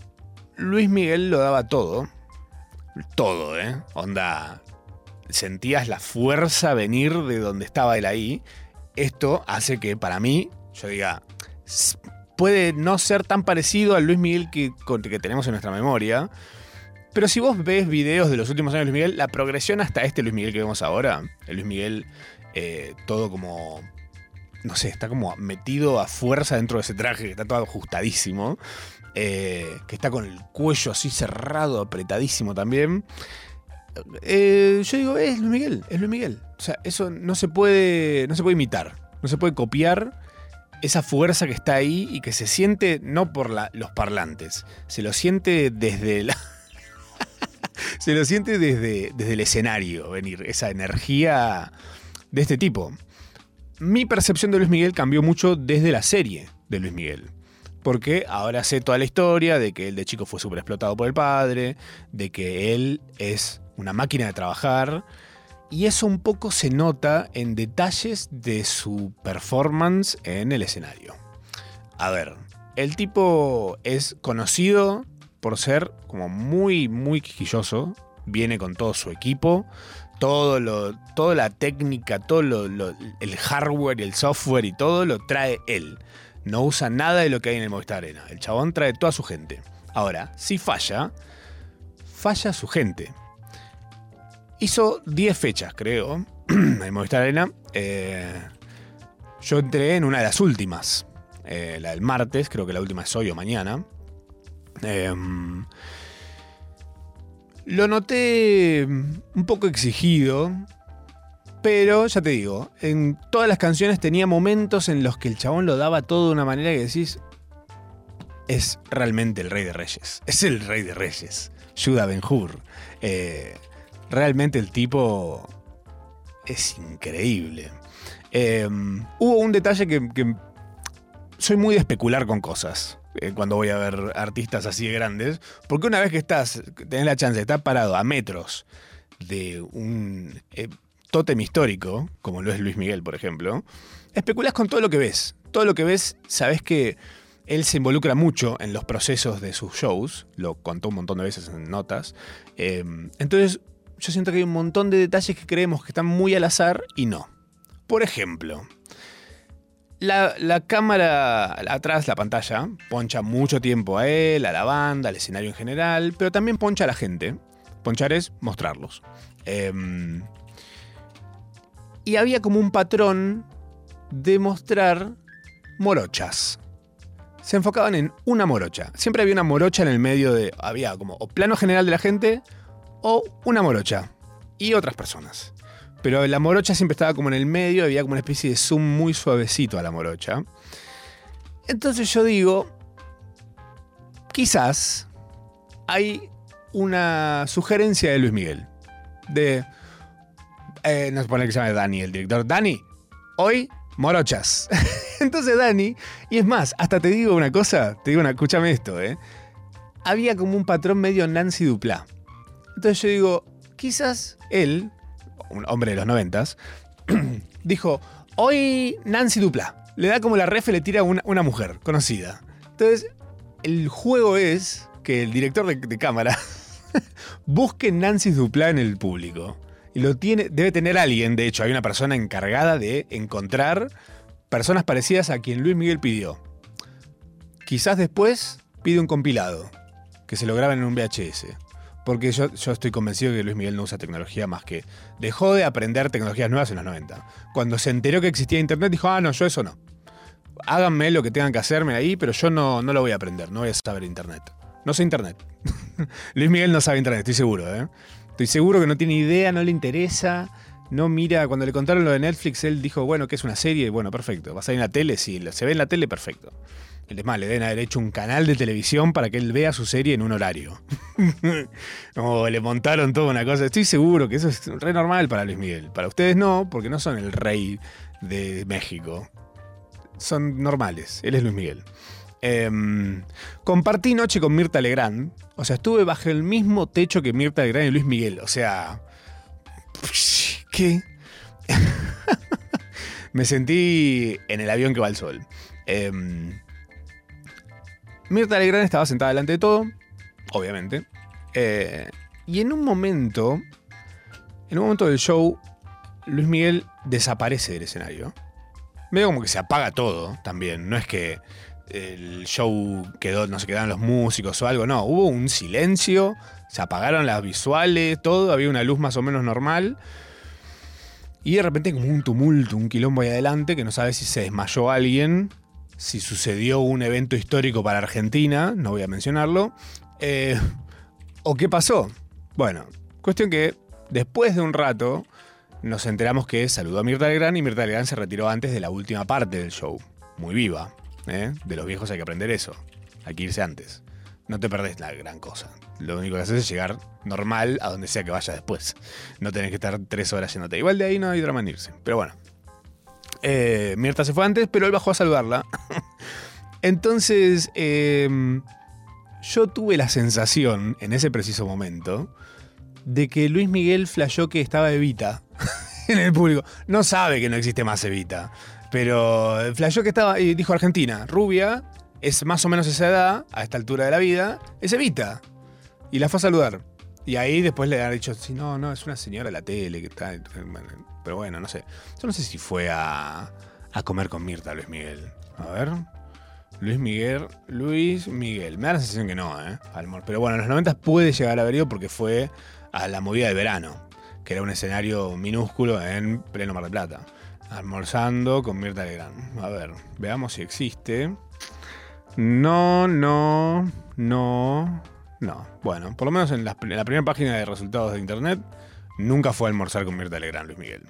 Luis Miguel lo daba todo. Todo, ¿eh? Onda. Sentías la fuerza venir de donde estaba él ahí. Esto hace que para mí, yo diga, puede no ser tan parecido al Luis Miguel que tenemos en nuestra memoria. Pero si vos ves videos de los últimos años de Luis Miguel, la progresión hasta este Luis Miguel que vemos ahora, el Luis Miguel eh, todo como no sé, está como metido a fuerza dentro de ese traje, que está todo ajustadísimo, eh, que está con el cuello así cerrado, apretadísimo también. eh, yo digo, es Luis Miguel, es Luis Miguel. O sea, eso no se puede, no se puede imitar, no se puede copiar esa fuerza que está ahí y que se siente no por los parlantes, se lo siente desde la... se lo siente desde, desde el escenario venir, esa energía de este tipo. Mi percepción de Luis Miguel cambió mucho desde la serie de Luis Miguel. Porque ahora sé toda la historia de que él de chico fue súper explotado por el padre, de que él es una máquina de trabajar. Y eso un poco se nota en detalles de su performance en el escenario. A ver, el tipo es conocido por ser como muy, muy quisquilloso. Viene con todo su equipo. Todo lo, toda la técnica, todo lo- el hardware el software y todo lo trae él. No usa nada de lo que hay en el Movistar Arena. El chabón trae toda su gente. Ahora, si falla, falla su gente. Hizo 10 fechas, creo, en el Movistar Arena. Eh, yo entré en una de las últimas. eh, la del martes, creo que la última es hoy o mañana. Em, lo noté un poco exigido, pero ya te digo, en todas las canciones tenía momentos en los que el chabón lo daba todo de una manera que decís, es realmente el rey de reyes, es el rey de reyes, Judah Ben-Hur. Eh, realmente el tipo es increíble. Eh, hubo un detalle que, soy muy de especular con cosas eh, cuando voy a ver artistas así de grandes, porque una vez que estás, tenés la chance estar parado a metros de un eh, tótem histórico, como lo es Luis Miguel, por ejemplo, especulás con todo lo que ves. Todo lo que ves, sabes que él se involucra mucho en los procesos de sus shows, lo contó un montón de veces en notas. Eh, entonces, yo siento que hay un montón de detalles que creemos que están muy al azar y no. Por ejemplo, la, la cámara atrás, la pantalla, poncha mucho tiempo a él, a la banda, al escenario en general, pero también poncha a la gente. Ponchar es mostrarlos. Em, y había como un patrón de mostrar morochas. Se enfocaban en una morocha. Siempre había una morocha en el medio de. Había como o plano general de la gente o una morocha. Y otras personas. Pero la morocha siempre estaba como en el medio, había como una especie de zoom muy suavecito a la morocha. Entonces yo digo, quizás hay una sugerencia de Luis Miguel. De, eh, no se pone que se llama Dani, el director. Dani, hoy morochas. Entonces Dani, y es más, hasta te digo una cosa, te digo una, escúchame esto, ¿eh? Había como un patrón medio Nancy Duplá. Entonces yo digo, quizás él, un hombre de los noventas, dijo, hoy Nancy Dupla. Le da como la ref y le tira una, una mujer conocida. Entonces, el juego es que el director de, de cámara busque Nancy Dupla en el público. Lo tiene, debe tener alguien, de hecho, hay una persona encargada de encontrar personas parecidas a quien Luis Miguel pidió. Quizás después pide un compilado, que se lo graben en un VHS. Porque yo, yo estoy convencido que Luis Miguel no usa tecnología más que. Dejó de aprender tecnologías nuevas en los 90. Cuando se enteró que existía internet, dijo: Ah, no, yo eso no. Háganme lo que tengan que hacerme ahí, pero yo no, no lo voy a aprender, no voy a saber internet. No sé internet. Luis Miguel no sabe internet, estoy seguro, ¿eh? Estoy seguro que no tiene idea, no le interesa. No mira, cuando le contaron lo de Netflix, él dijo, bueno, que es una serie, bueno, perfecto. ¿Va a salir en la tele? Sí, se ve en la tele, perfecto. Es más, le deben haber hecho un canal de televisión para que él vea su serie en un horario. Como le montaron toda una cosa. Estoy seguro que eso es re normal para Luis Miguel. Para ustedes no, porque no son el rey de México. Son normales. Él es Luis Miguel. Em, compartí noche con Mirta Legrand. O sea, estuve bajo el mismo techo que Mirta Legrand y Luis Miguel. O sea. ¿Qué? Me sentí en el avión que va al sol. Em, Mirta Legrand estaba sentada delante de todo, obviamente. Eh, y en un momento, en un momento del show, Luis Miguel desaparece del escenario. Medio como que se apaga todo también. No es que el show quedó, no se quedaron los músicos o algo. No, hubo un silencio, se apagaron las visuales, todo, había una luz más o menos normal. Y de repente como un tumulto, un quilombo ahí adelante, que no sabe si se desmayó alguien, si sucedió un evento histórico para Argentina, no voy a mencionarlo, eh, o qué pasó. Bueno, cuestión que Después de un rato, nos enteramos que saludó a Mirta Legrand y Mirta Legrand se retiró antes de la última parte del show. Muy viva. ¿Eh? De los viejos hay que aprender eso. Hay que irse antes. No te perdés la gran cosa. Lo único que haces es llegar normal a donde sea que vaya después. No tenés que estar tres horas yéndote. Igual de ahí no hay drama en irse. Pero bueno. Eh, Mirta se fue antes, pero él bajó a saludarla. Entonces, eh, yo tuve la sensación en ese preciso momento de que Luis Miguel flashó que estaba Evita en el público. No sabe que no existe más Evita, pero flashó que estaba y dijo Argentina, rubia, es más o menos esa edad, a esta altura de la vida, es Evita. Y la fue a saludar. Y ahí después le han dicho, sí, no, no, es una señora de la tele que está. Pero bueno, no sé. Yo no sé si fue a, comer con Mirta Luis Miguel. A ver. Luis Miguel, Luis Miguel. Me da la sensación que no, ¿eh? Almor. Pero bueno, en los 90 puede llegar a haber ido porque fue a la movida de verano, que era un escenario minúsculo en pleno Mar del Plata. Almorzando con Mirta Legrand. A ver, veamos si existe. No, no, no, no. Bueno, por lo menos en la, primera página de resultados de internet, nunca fue a almorzar con Mirta Legrand, Luis Miguel.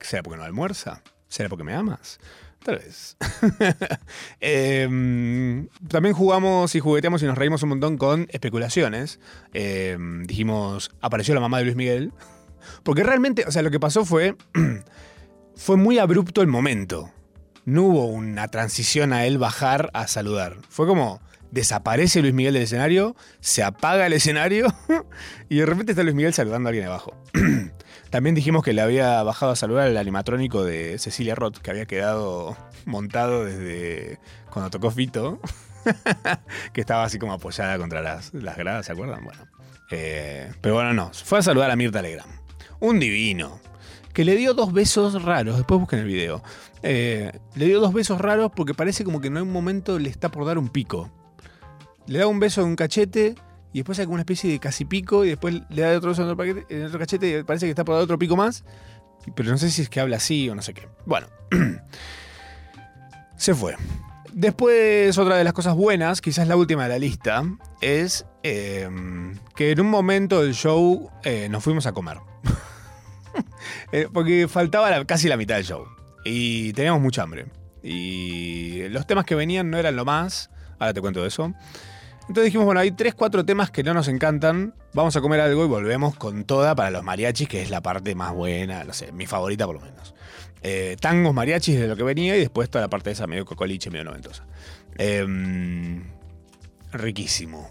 ¿Será porque no almuerza? ¿Será porque me amas? Tal vez. Em, también jugamos y jugueteamos y nos reímos un montón con especulaciones. Em, dijimos, apareció la mamá de Luis Miguel. Porque realmente, o sea, lo que pasó fue. fue muy abrupto el momento. No hubo una transición a él bajar a saludar. Fue como. Desaparece Luis Miguel del escenario, se apaga el escenario y de repente está Luis Miguel saludando a alguien abajo. También dijimos que le había bajado a saludar al animatrónico de Cecilia Roth, que había quedado montado desde cuando tocó Fito, que estaba así como apoyada contra las, gradas, ¿se acuerdan? Bueno. eh, pero bueno, no. Fue a saludar a Mirta Legrand. Un divino. Que le dio dos besos raros. Después busquen el video. Eh, le dio dos besos raros porque parece como que en un momento le está por dar un pico. Le da un beso en un cachete y después hay como una especie de casi pico y después le da otro beso en otro, cachete y parece que está por dar otro pico más. Pero no sé si es que habla así o no sé qué. Bueno. Se fue. Después, otra de las cosas buenas, quizás la última de la lista, es eh, que en un momento del show eh, nos fuimos a comer. Eh, porque faltaba casi la mitad del show. Y teníamos mucha hambre. Y los temas que venían no eran lo más. Ahora te cuento de eso. Entonces dijimos, bueno, hay tres, cuatro temas que no nos encantan. Vamos a comer algo y volvemos con toda para los mariachis, que es la parte más buena, no sé, mi favorita por lo menos. Eh, tangos, mariachis de lo que venía y después toda la parte de esa medio cocoliche, medio noventosa. Em, riquísimo.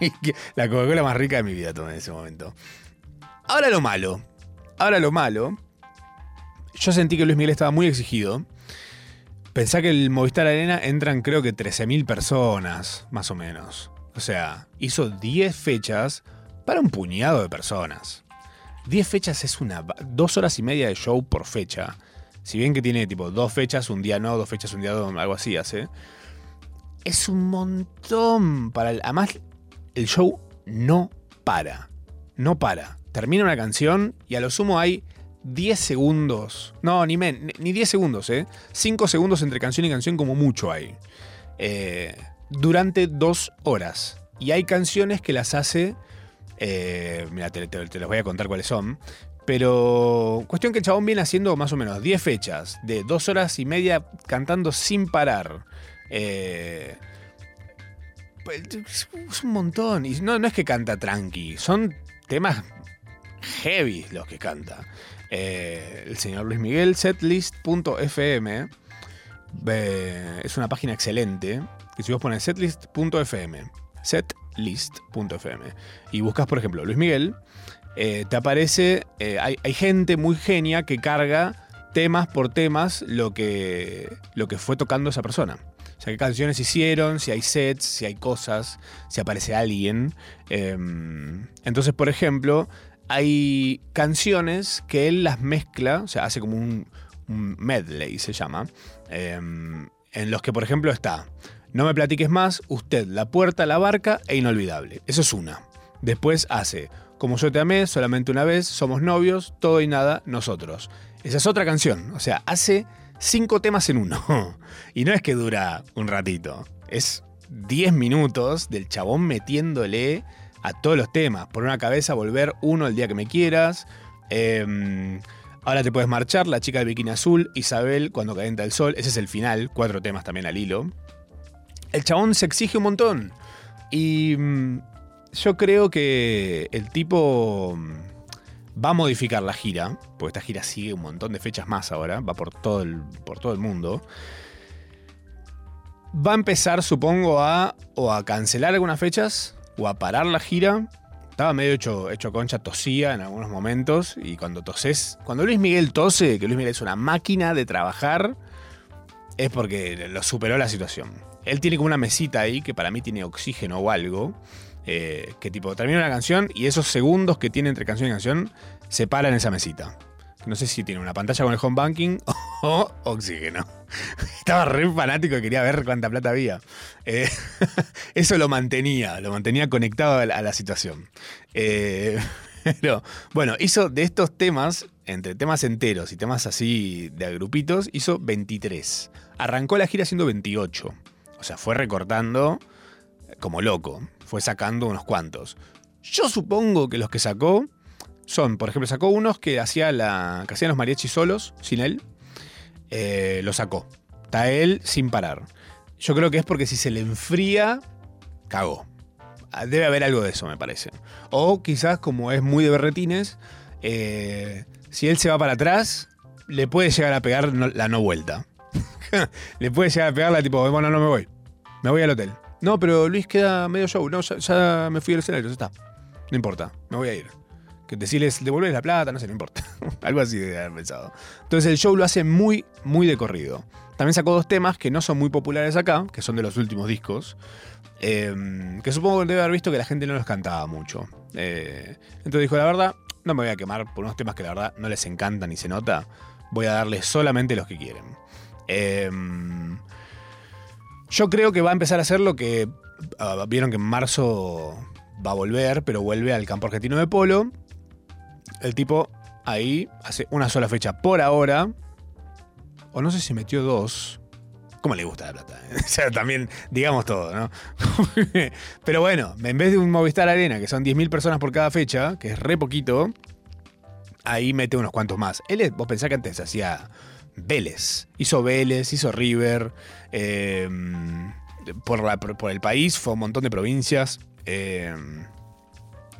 la Coca-Cola más rica de mi vida tomé en ese momento. Ahora lo malo. Ahora lo malo. Yo sentí que Luis Miguel estaba muy exigido. Pensá que el Movistar Arena entran creo que 13.000 personas, más o menos. O sea, hizo 10 fechas para un puñado de personas. 10 fechas es una... Dos horas y media de show por fecha. Si bien que tiene tipo dos fechas, un día no, dos fechas, un día no, algo así hace. Es un montón para... el- además, el show no para. No para. Termina una canción y a lo sumo hay 10 segundos. No, ni, men, ni 10 segundos, ¿eh? 5 segundos entre canción y canción como mucho hay. Eh, durante dos horas. Y hay canciones que las hace... eh, mira, te, te- te voy a contar cuáles son. Pero cuestión que el chabón viene haciendo más o menos 10 fechas de dos horas y media cantando sin parar. Eh, pues, es un montón. Y no, no es que canta tranqui, son temas heavy los que canta. Eh, el señor Luis Miguel, setlist.fm. eh, es una página excelente. Que si vos pones setlist.fm, setlist.fm, y buscas, por ejemplo, Luis Miguel, eh, te aparece. hay, hay gente muy genia que carga temas por temas lo que, lo que fue tocando esa persona. O sea, qué canciones hicieron, si hay sets, si hay cosas, si aparece alguien. Em, entonces, por ejemplo, hay canciones que él las mezcla, o sea, hace como un, medley, se llama, em, en los que, por ejemplo, está No me platiques más, usted, La puerta, la barca e Inolvidable. Eso es una. Después hace Como yo te amé, solamente una vez, Somos novios, todo y nada, nosotros. Esa es otra canción, o sea, hace cinco temas en uno. Y no es que dura un ratito, es 10 minutos del chabón metiéndole a todos los temas. Por una cabeza, volver uno el día que me quieras. Eh, ahora te puedes marchar, la chica del bikini azul, Isabel, cuando calienta el sol. Ese es el final, cuatro temas también al hilo. El chabón se exige un montón. Y mm, yo creo que el tipo mm, va a modificar la gira, porque esta gira sigue un montón de fechas más ahora, va por todo el, por todo el mundo. Va a empezar, supongo, a o a cancelar algunas fechas o a parar la gira. Estaba medio hecho, hecho concha, tosía en algunos momentos. Y cuando toses, cuando Luis Miguel tose, que Luis Miguel es una máquina de trabajar, es porque lo superó la situación. Él tiene como una mesita ahí que para mí tiene oxígeno o algo. eh, que tipo termina una canción y esos segundos que tiene entre canción y canción se para en esa mesita. No sé si tiene una pantalla con el home banking o oxígeno. Estaba re fanático y quería ver cuánta plata había. Eh, eso lo mantenía, lo mantenía conectado a la, situación. Eh, pero bueno, hizo de estos temas, entre temas enteros y temas así de agrupitos, hizo 23. Arrancó la gira haciendo 28. O sea, fue recortando como loco. Fue sacando unos cuantos. Yo supongo que los que sacó son, por ejemplo, sacó unos que, hacía la, hacían los mariachis solos, sin él. Eh, lo sacó. Está él sin parar. Yo creo que es porque si se le enfría, cagó. Ah, Debe haber algo de eso, me parece. O quizás, como es muy de berretines, eh, si él se va para atrás, le puede llegar a pegar la no vuelta. le puede llegar a pegar la tipo, bueno, no me voy. Me voy al hotel. No, pero Luis queda medio show. No, ya, ya me fui al escenario, ya está. No importa, me voy a ir. Decirles, devolverles la plata, no sé, no importa. Algo así de haber pensado. Entonces el show lo hace muy, muy de corrido. También sacó dos temas que no son muy populares acá, que son de los últimos discos. eh, que supongo que debe haber visto que la gente no los cantaba mucho. Eh, entonces dijo, la verdad, no me voy a quemar por unos temas que la verdad no les encantan ni se nota. Voy a darles solamente los que quieren. Eh, yo creo que va a empezar a hacer lo que ah, vieron que en marzo va a volver, pero vuelve al campo argentino de polo. El tipo ahí hace una sola fecha por ahora. O no sé si metió dos. ¿Cómo le gusta la plata? O sea, también digamos todo, ¿no? pero bueno, en vez de un Movistar Arena, que son 10.000 personas por cada fecha, que es re poquito, ahí mete unos cuantos más. Él, vos pensás que antes hacía Vélez. Hizo Vélez, hizo River. eh, por, por- el país, fue un montón de provincias. eh,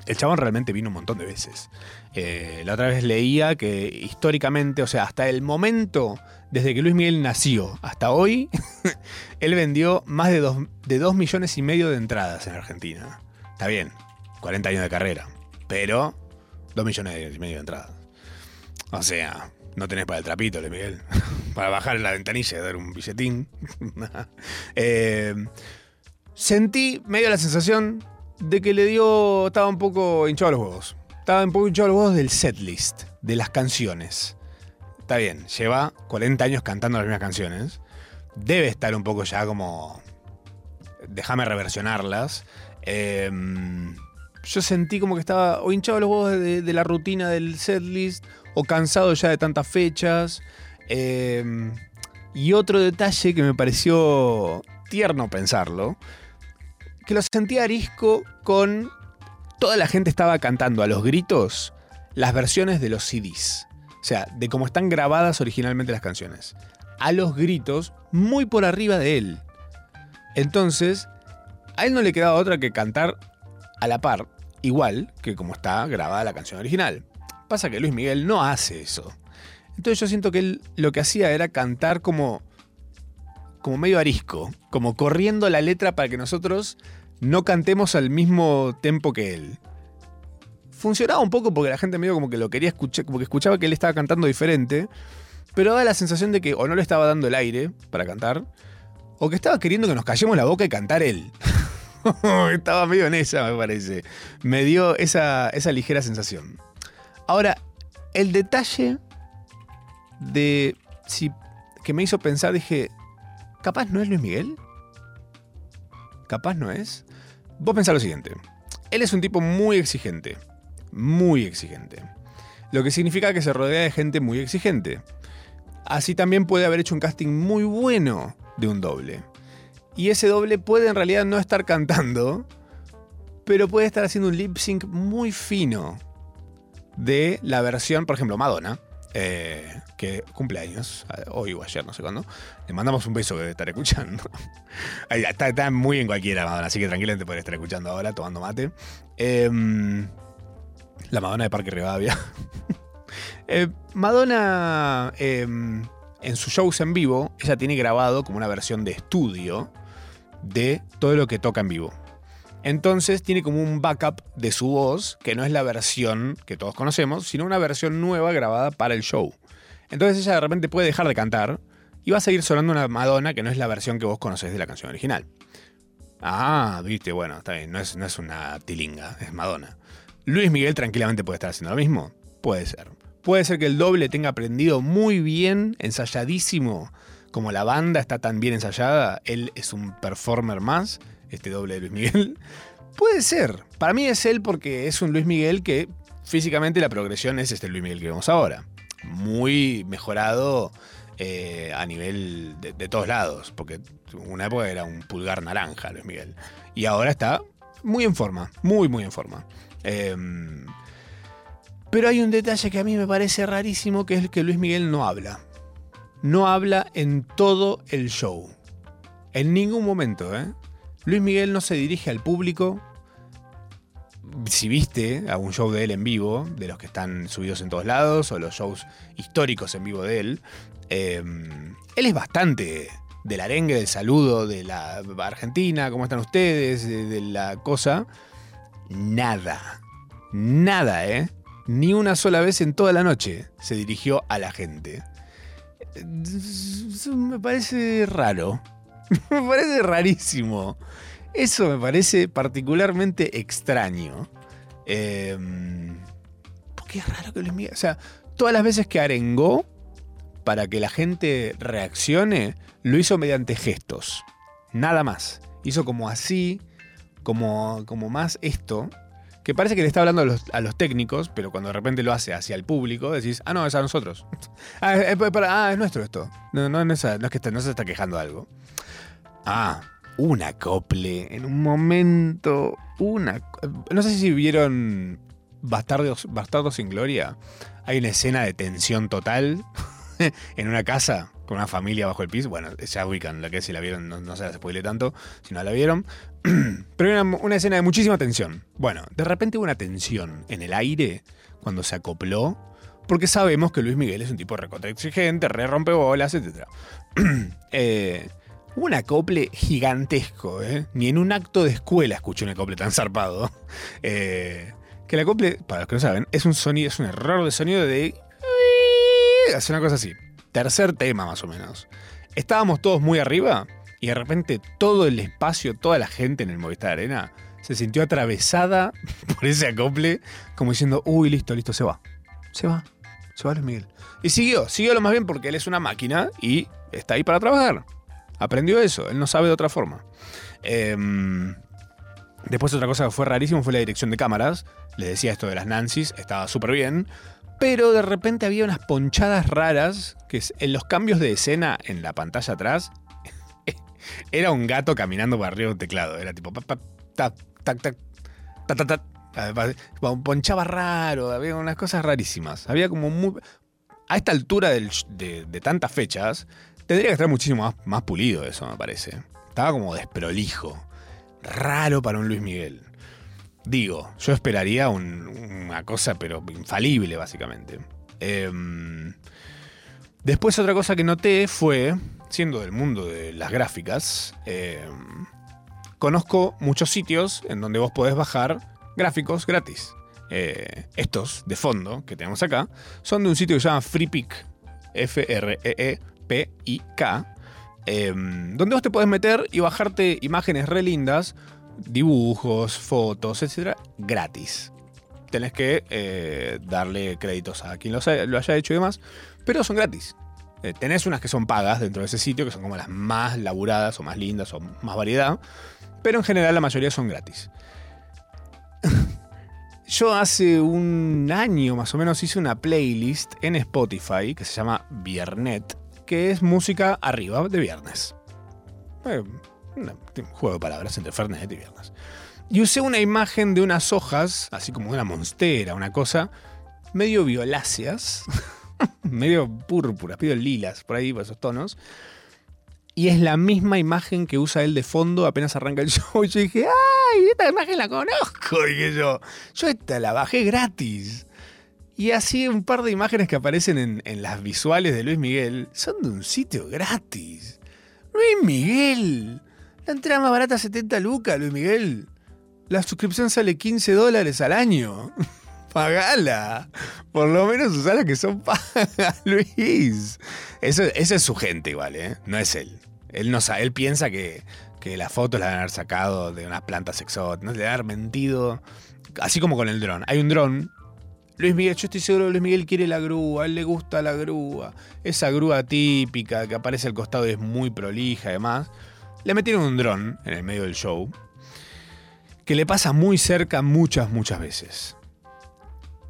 el chabón realmente vino un montón de veces. Eh, la otra vez leía que históricamente, o sea, hasta el momento, desde que Luis Miguel nació hasta hoy, él vendió más de 2 de dos millones y medio de entradas en Argentina. Está bien, 40 años de carrera, pero 2 millones y medio de entradas. O sea, no tenés para el trapito, Luis Miguel. para bajar en la ventanilla y dar un billetín. Eh, sentí medio la sensación de que le dio. Estaba un poco hinchado a los huevos. Estaba un poco hinchado a los huevos del setlist, de las canciones. Está bien, lleva 40 años cantando las mismas canciones. Debe estar un poco ya como. Déjame reversionarlas. Eh, yo sentí como que estaba o hinchado a los huevos de, la rutina del setlist, o cansado ya de tantas fechas. Eh, y otro detalle que me pareció tierno pensarlo, que lo sentí arisco con toda la gente estaba cantando a los gritos las versiones de los CDs. O sea, de cómo están grabadas originalmente las canciones. A los gritos, muy por arriba de él. Entonces, a él no le quedaba otra que cantar a la par, igual que como está grabada la canción original. Pasa que Luis Miguel no hace eso. Entonces yo siento que él lo que hacía era cantar como como medio arisco, como corriendo la letra para que nosotros no cantemos al mismo tempo que él. Funcionaba un poco porque la gente medio como que lo quería escuchar, como que escuchaba que él estaba cantando diferente, pero daba la sensación de que o no le estaba dando el aire para cantar, o que estaba queriendo que nos callemos la boca y cantar él. estaba medio en esa, me parece. Me dio esa, esa ligera sensación. Ahora, el detalle de que me hizo pensar, dije, capaz no es Luis Miguel. Capaz no es. Vos pensás lo siguiente. Él es un tipo muy exigente. Muy exigente. Lo que significa que se rodea de gente muy exigente. Así también puede haber hecho un casting muy bueno de un doble. Y ese doble puede en realidad no estar cantando, pero puede estar haciendo un lip sync muy fino de la versión, por ejemplo, Madonna, eh, que cumple años, eh, hoy o ayer, no sé cuándo. Le mandamos un beso que debe estar escuchando. Está, está muy en cualquiera Madonna, así que tranquilamente puede estar escuchando ahora, tomando mate. Em, la Madonna de Parque Rivadavia. Eh, Madonna, em, en sus shows en vivo, ella tiene grabado como una versión de estudio de todo lo que toca en vivo. Entonces tiene como un backup de su voz, que no es la versión que todos conocemos, sino una versión nueva grabada para el show. Entonces ella de repente puede dejar de cantar y va a seguir sonando una Madonna que no es la versión que vos conocés de la canción original. Ah, viste, bueno, está bien, no es, no es una tilinga, es Madonna. Luis Miguel tranquilamente puede estar haciendo lo mismo. Puede ser. Puede ser que el doble tenga aprendido muy bien, ensayadísimo, como la banda está tan bien ensayada, él es un performer más, este doble de Luis Miguel. Puede ser. Para mí es él porque es un Luis Miguel que físicamente la progresión es este Luis Miguel que vemos ahora. Muy mejorado eh, a nivel de, todos lados, porque una época era un pulgar naranja Luis Miguel. Y ahora está muy en forma, muy, muy en forma. Em, pero hay un detalle que a mí me parece rarísimo, que es que Luis Miguel no habla. No habla en todo el show. En ningún momento, ¿eh? Luis Miguel no se dirige al público. Si viste algún show de él en vivo, de los que están subidos en todos lados, o los shows históricos en vivo de él, eh, él es bastante del arengue, del saludo, de la Argentina, ¿cómo están ustedes? De, la cosa. Nada. Nada, ¿eh? Ni una sola vez en toda la noche se dirigió a la gente. Eso me parece raro. me parece rarísimo. Eso me parece particularmente extraño. Eh, porque es raro que Luis Miguel. O sea, todas las veces que arengó para que la gente reaccione, lo hizo mediante gestos. Nada más. Hizo como así, como, como más esto. Que parece que le está hablando a los, técnicos, pero cuando de repente lo hace hacia el público, decís, ah, no, es a nosotros. ah, es, para- ah, es nuestro esto. No, no, no es que está- no se está quejando de algo. Ah, un acople en un momento. Una. No sé si vieron Bastardos, Bastardos sin Gloria. Hay una escena de tensión total en una casa con una familia bajo el piso. Bueno, ya ubican la que si la vieron, no, no se la spoilé tanto, si no la vieron. Pero una, una escena de muchísima tensión. Bueno, de repente hubo una tensión en el aire cuando se acopló. Porque sabemos que Luis Miguel es un tipo recontra exigente, re rompebolas, etc. eh, un acople gigantesco, ¿eh? Ni en un acto de escuela escuché un acople tan zarpado. Eh, que el acople, para los que no saben, es un sonido, es un error de sonido de. Hace una cosa así. Tercer tema, más o menos. Estábamos todos muy arriba y de repente todo el espacio, toda la gente en el Movistar Arena se sintió atravesada por ese acople, como diciendo, uy, listo, listo, se va. Se va. Se va Luis Miguel. Y siguió, siguió lo más bien porque él es una máquina y está ahí para trabajar. Aprendió eso, él no sabe de otra forma. Em, después otra cosa que fue rarísimo fue la dirección de cámaras. Les decía esto de las Nancys, estaba súper bien. Pero de repente había unas ponchadas raras que en los cambios de escena en la pantalla atrás era un gato caminando por arriba de un teclado. Era tipo Ponchaba raro, había unas cosas rarísimas. Había como muy. A esta altura del de, de tantas fechas, tendría que estar muchísimo más, pulido eso, me parece. Estaba como desprolijo. Raro para un Luis Miguel. Digo, yo esperaría un- una cosa, pero infalible, básicamente. Em, después, otra cosa que noté fue, siendo del mundo de las gráficas, em, conozco muchos sitios en donde vos podés bajar gráficos gratis. Eh, estos, de fondo, que tenemos acá, son de un sitio que se llama FreePic, E F-R-E-E-P-I-K, em, donde vos te podés meter y bajarte imágenes re lindas, dibujos, fotos, etcétera, gratis. Tenés que eh, darle créditos a quien lo haya hecho y demás, pero son gratis. Eh, tenés unas que son pagas dentro de ese sitio, que son como las más laburadas o más lindas o más variedad, pero en general la mayoría son gratis. Yo hace un año más o menos hice una playlist en Spotify que se llama Viernet, que es música arriba de viernes. Eh, un juego de palabras entre Fernet y viernes. Y usé una imagen de unas hojas, así como una monstera, una cosa, medio violáceas, medio púrpuras, medio lilas, por ahí, por esos tonos. Y es la misma imagen que usa él de fondo apenas arranca el show. Y yo dije, ¡ay! Esta imagen la conozco. Dije yo, yo esta la bajé gratis. Y así un par de imágenes que aparecen en, en las visuales de Luis Miguel son de un sitio gratis. Luis Miguel. La entrada más barata 70 lucas, Luis Miguel. La suscripción sale 15 dólares al año. Pagala. Por lo menos usá las que son pagas, Luis. Eso, es su gente igual, ¿eh? No es él. Él, no, sa- él piensa que, que las fotos las van a haber sacado de unas plantas exóticas. Le van a haber mentido. Así como con el dron. Hay un dron. Luis Miguel, yo estoy seguro que Luis Miguel quiere la grúa, a él le gusta la grúa. Esa grúa típica que aparece al costado y es muy prolija además. Le metieron un dron en el medio del show que le pasa muy cerca muchas, muchas veces.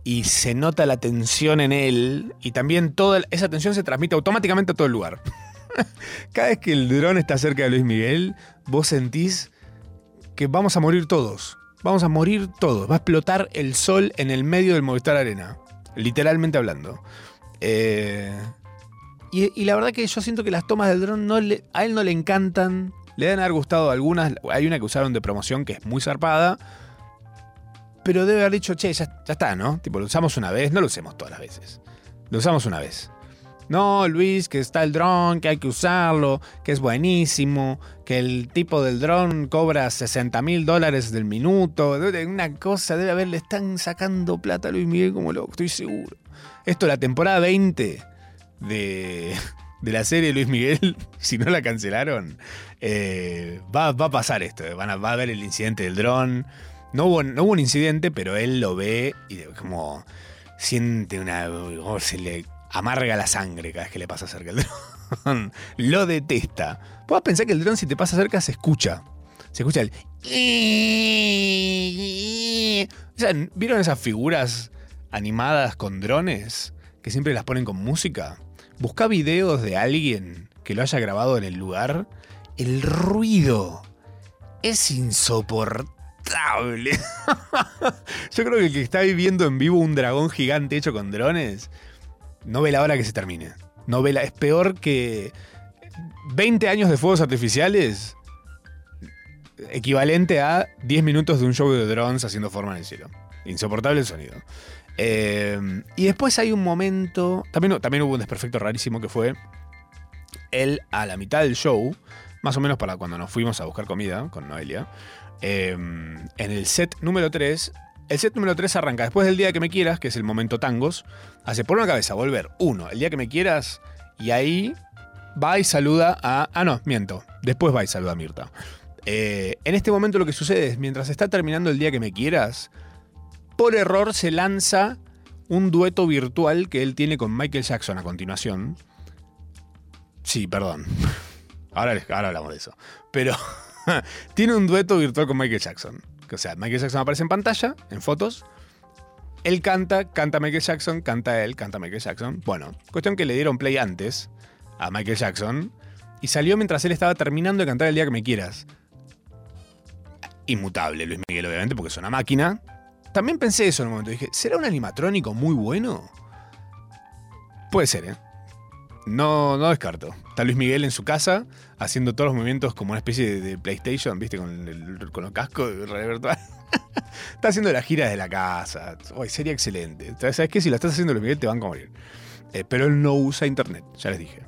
Y se nota la tensión en él y también toda esa tensión se transmite automáticamente a todo el lugar. Cada vez que el dron está cerca de Luis Miguel, vos sentís que vamos a morir todos. Vamos a morir todos. Va a explotar el sol en el medio del Movistar Arena. Literalmente hablando. Eh, y, la verdad que yo siento que las tomas del dron no a él no le encantan. Le deben haber gustado algunas. Hay una que usaron de promoción que es muy zarpada. Pero debe haber dicho, che, ya, ya está, ¿no? Tipo, lo usamos una vez, no lo usemos todas las veces. Lo usamos una vez. No, Luis, que está el dron, que hay que usarlo, que es buenísimo, que el tipo del dron cobra 60 mil dólares del minuto. Una cosa, debe haber, le están sacando plata a Luis Miguel como loco, estoy seguro. Esto, la temporada 20 de, de la serie Luis Miguel, si no la cancelaron, eh, va, va a pasar esto. eh, Van a, va a haber el incidente del dron. No hubo, no hubo un incidente, pero él lo ve y como siente una. como se le amarga la sangre cada vez que le pasa cerca el dron. lo detesta. Vos pensar que el dron, si te pasa cerca, se escucha. Se escucha el. ¿Vieron esas figuras animadas con drones? Que siempre las ponen con música. Busca videos de alguien que lo haya grabado en el lugar. El ruido es insoportable. Yo creo que el que está viviendo en vivo un dragón gigante hecho con drones, no ve la hora que se termine. No ve la, es peor que 20 años de fuegos artificiales, equivalente a 10 minutos de un show de drones haciendo forma en el cielo. Insoportable el sonido. Eh, y después hay un momento, también, también hubo un desperfecto rarísimo que fue él a la mitad del show, más o menos para cuando nos fuimos a buscar comida con Noelia, eh, en el set número 3. El set número 3 arranca después del día que me quieras, que es el momento tangos. Hace por una cabeza volver, uno, el día que me quieras, y ahí va y saluda a. Ah, no, miento. Después va y saluda a Mirta. Eh, en este momento lo que sucede es, mientras está terminando el día que me quieras, por error se lanza un dueto virtual que él tiene con Michael Jackson a continuación. Sí, perdón. Ahora, ahora hablamos de eso. Pero tiene un dueto virtual con Michael Jackson. O sea, Michael Jackson aparece en pantalla, en fotos. Él canta, canta Michael Jackson, canta él, canta Michael Jackson. Bueno, cuestión que le dieron play antes a Michael Jackson y salió mientras él estaba terminando de cantar el día que me quieras. Inmutable, Luis Miguel, obviamente, porque es una máquina. También pensé eso en un momento. Dije, ¿será un animatrónico muy bueno? Puede ser, ¿eh? No, no descarto. Está Luis Miguel en su casa haciendo todos los movimientos como una especie de, PlayStation, ¿viste? Con, el, con los cascos de realidad virtual. Está haciendo las giras de la casa. Sería excelente. ¿Sabes qué? Si lo estás haciendo Luis Miguel te van a morir. Eh, pero él no usa internet, ya les dije.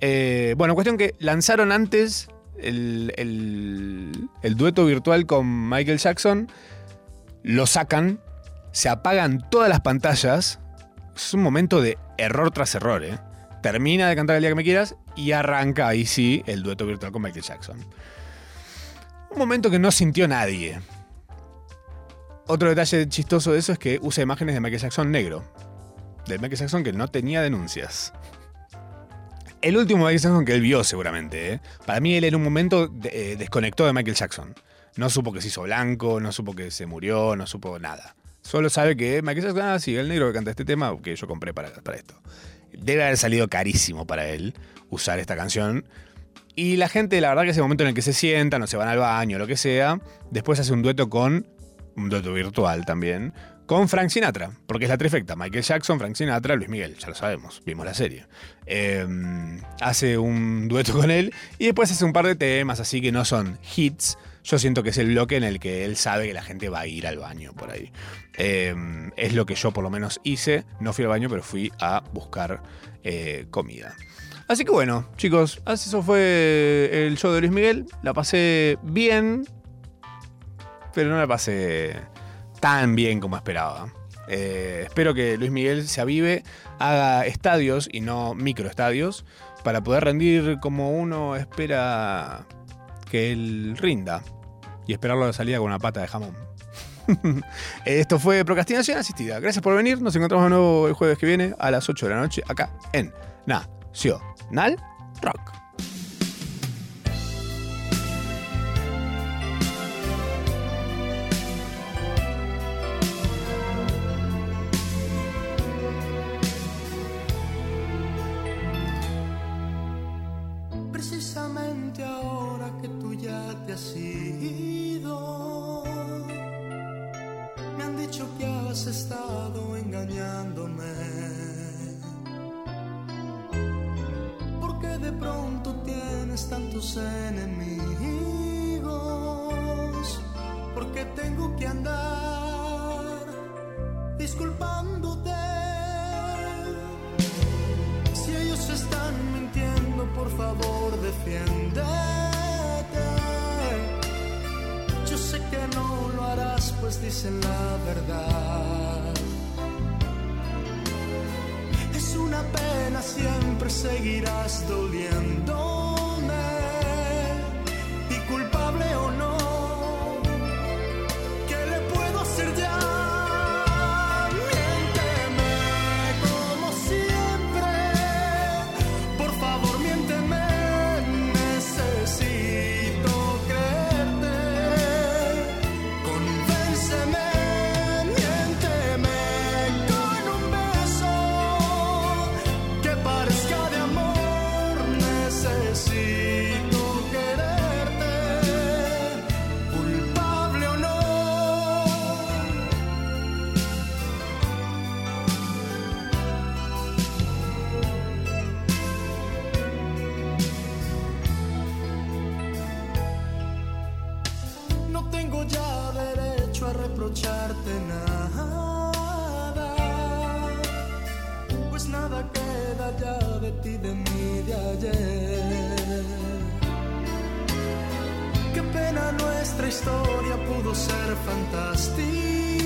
Eh, bueno, cuestión que lanzaron antes el dueto virtual con Michael Jackson. Lo sacan, se apagan todas las pantallas. Es un momento de error tras error, ¿eh? Termina de cantar el día que me quieras y arranca ahí sí el dueto virtual con Michael Jackson. Un momento que no sintió nadie. Otro detalle chistoso de eso es que usa imágenes de Michael Jackson negro. De Michael Jackson que no tenía denuncias. El último Michael Jackson que él vio seguramente. ¿eh? Para mí él en un momento de- eh, desconectó de Michael Jackson. No supo que se hizo blanco, no supo que se murió, no supo nada. Solo sabe que Michael Jackson, ah, sí, el negro que canta este tema que yo compré para, para esto. Debe haber salido carísimo para él usar esta canción. Y la gente, la verdad que ese momento en el que se sientan o se van al baño, lo que sea, después hace un dueto con, un dueto virtual también, con Frank Sinatra, porque es la trifecta, Michael Jackson, Frank Sinatra, Luis Miguel, ya lo sabemos, vimos la serie. Eh, hace un dueto con él y después hace un par de temas así que no son hits. Yo siento que es el bloque en el que él sabe que la gente va a ir al baño por ahí. Eh, es lo que yo por lo menos hice. No fui al baño, pero fui a buscar eh, comida. Así que bueno, chicos, eso fue el show de Luis Miguel. La pasé bien, pero no la pasé tan bien como esperaba. Eh, espero que Luis Miguel se avive, haga estadios y no microestadios para poder rendir como uno espera que él rinda y esperarlo a la salida con una pata de jamón. Esto fue Procrastinación Asistida. Gracias por venir. Nos encontramos de nuevo el jueves que viene a las 8 de la noche acá en Nacional Rock. Ya derecho a reprocharte nada, pues nada queda ya de ti, de mí, de ayer. Qué pena nuestra historia pudo ser fantástica.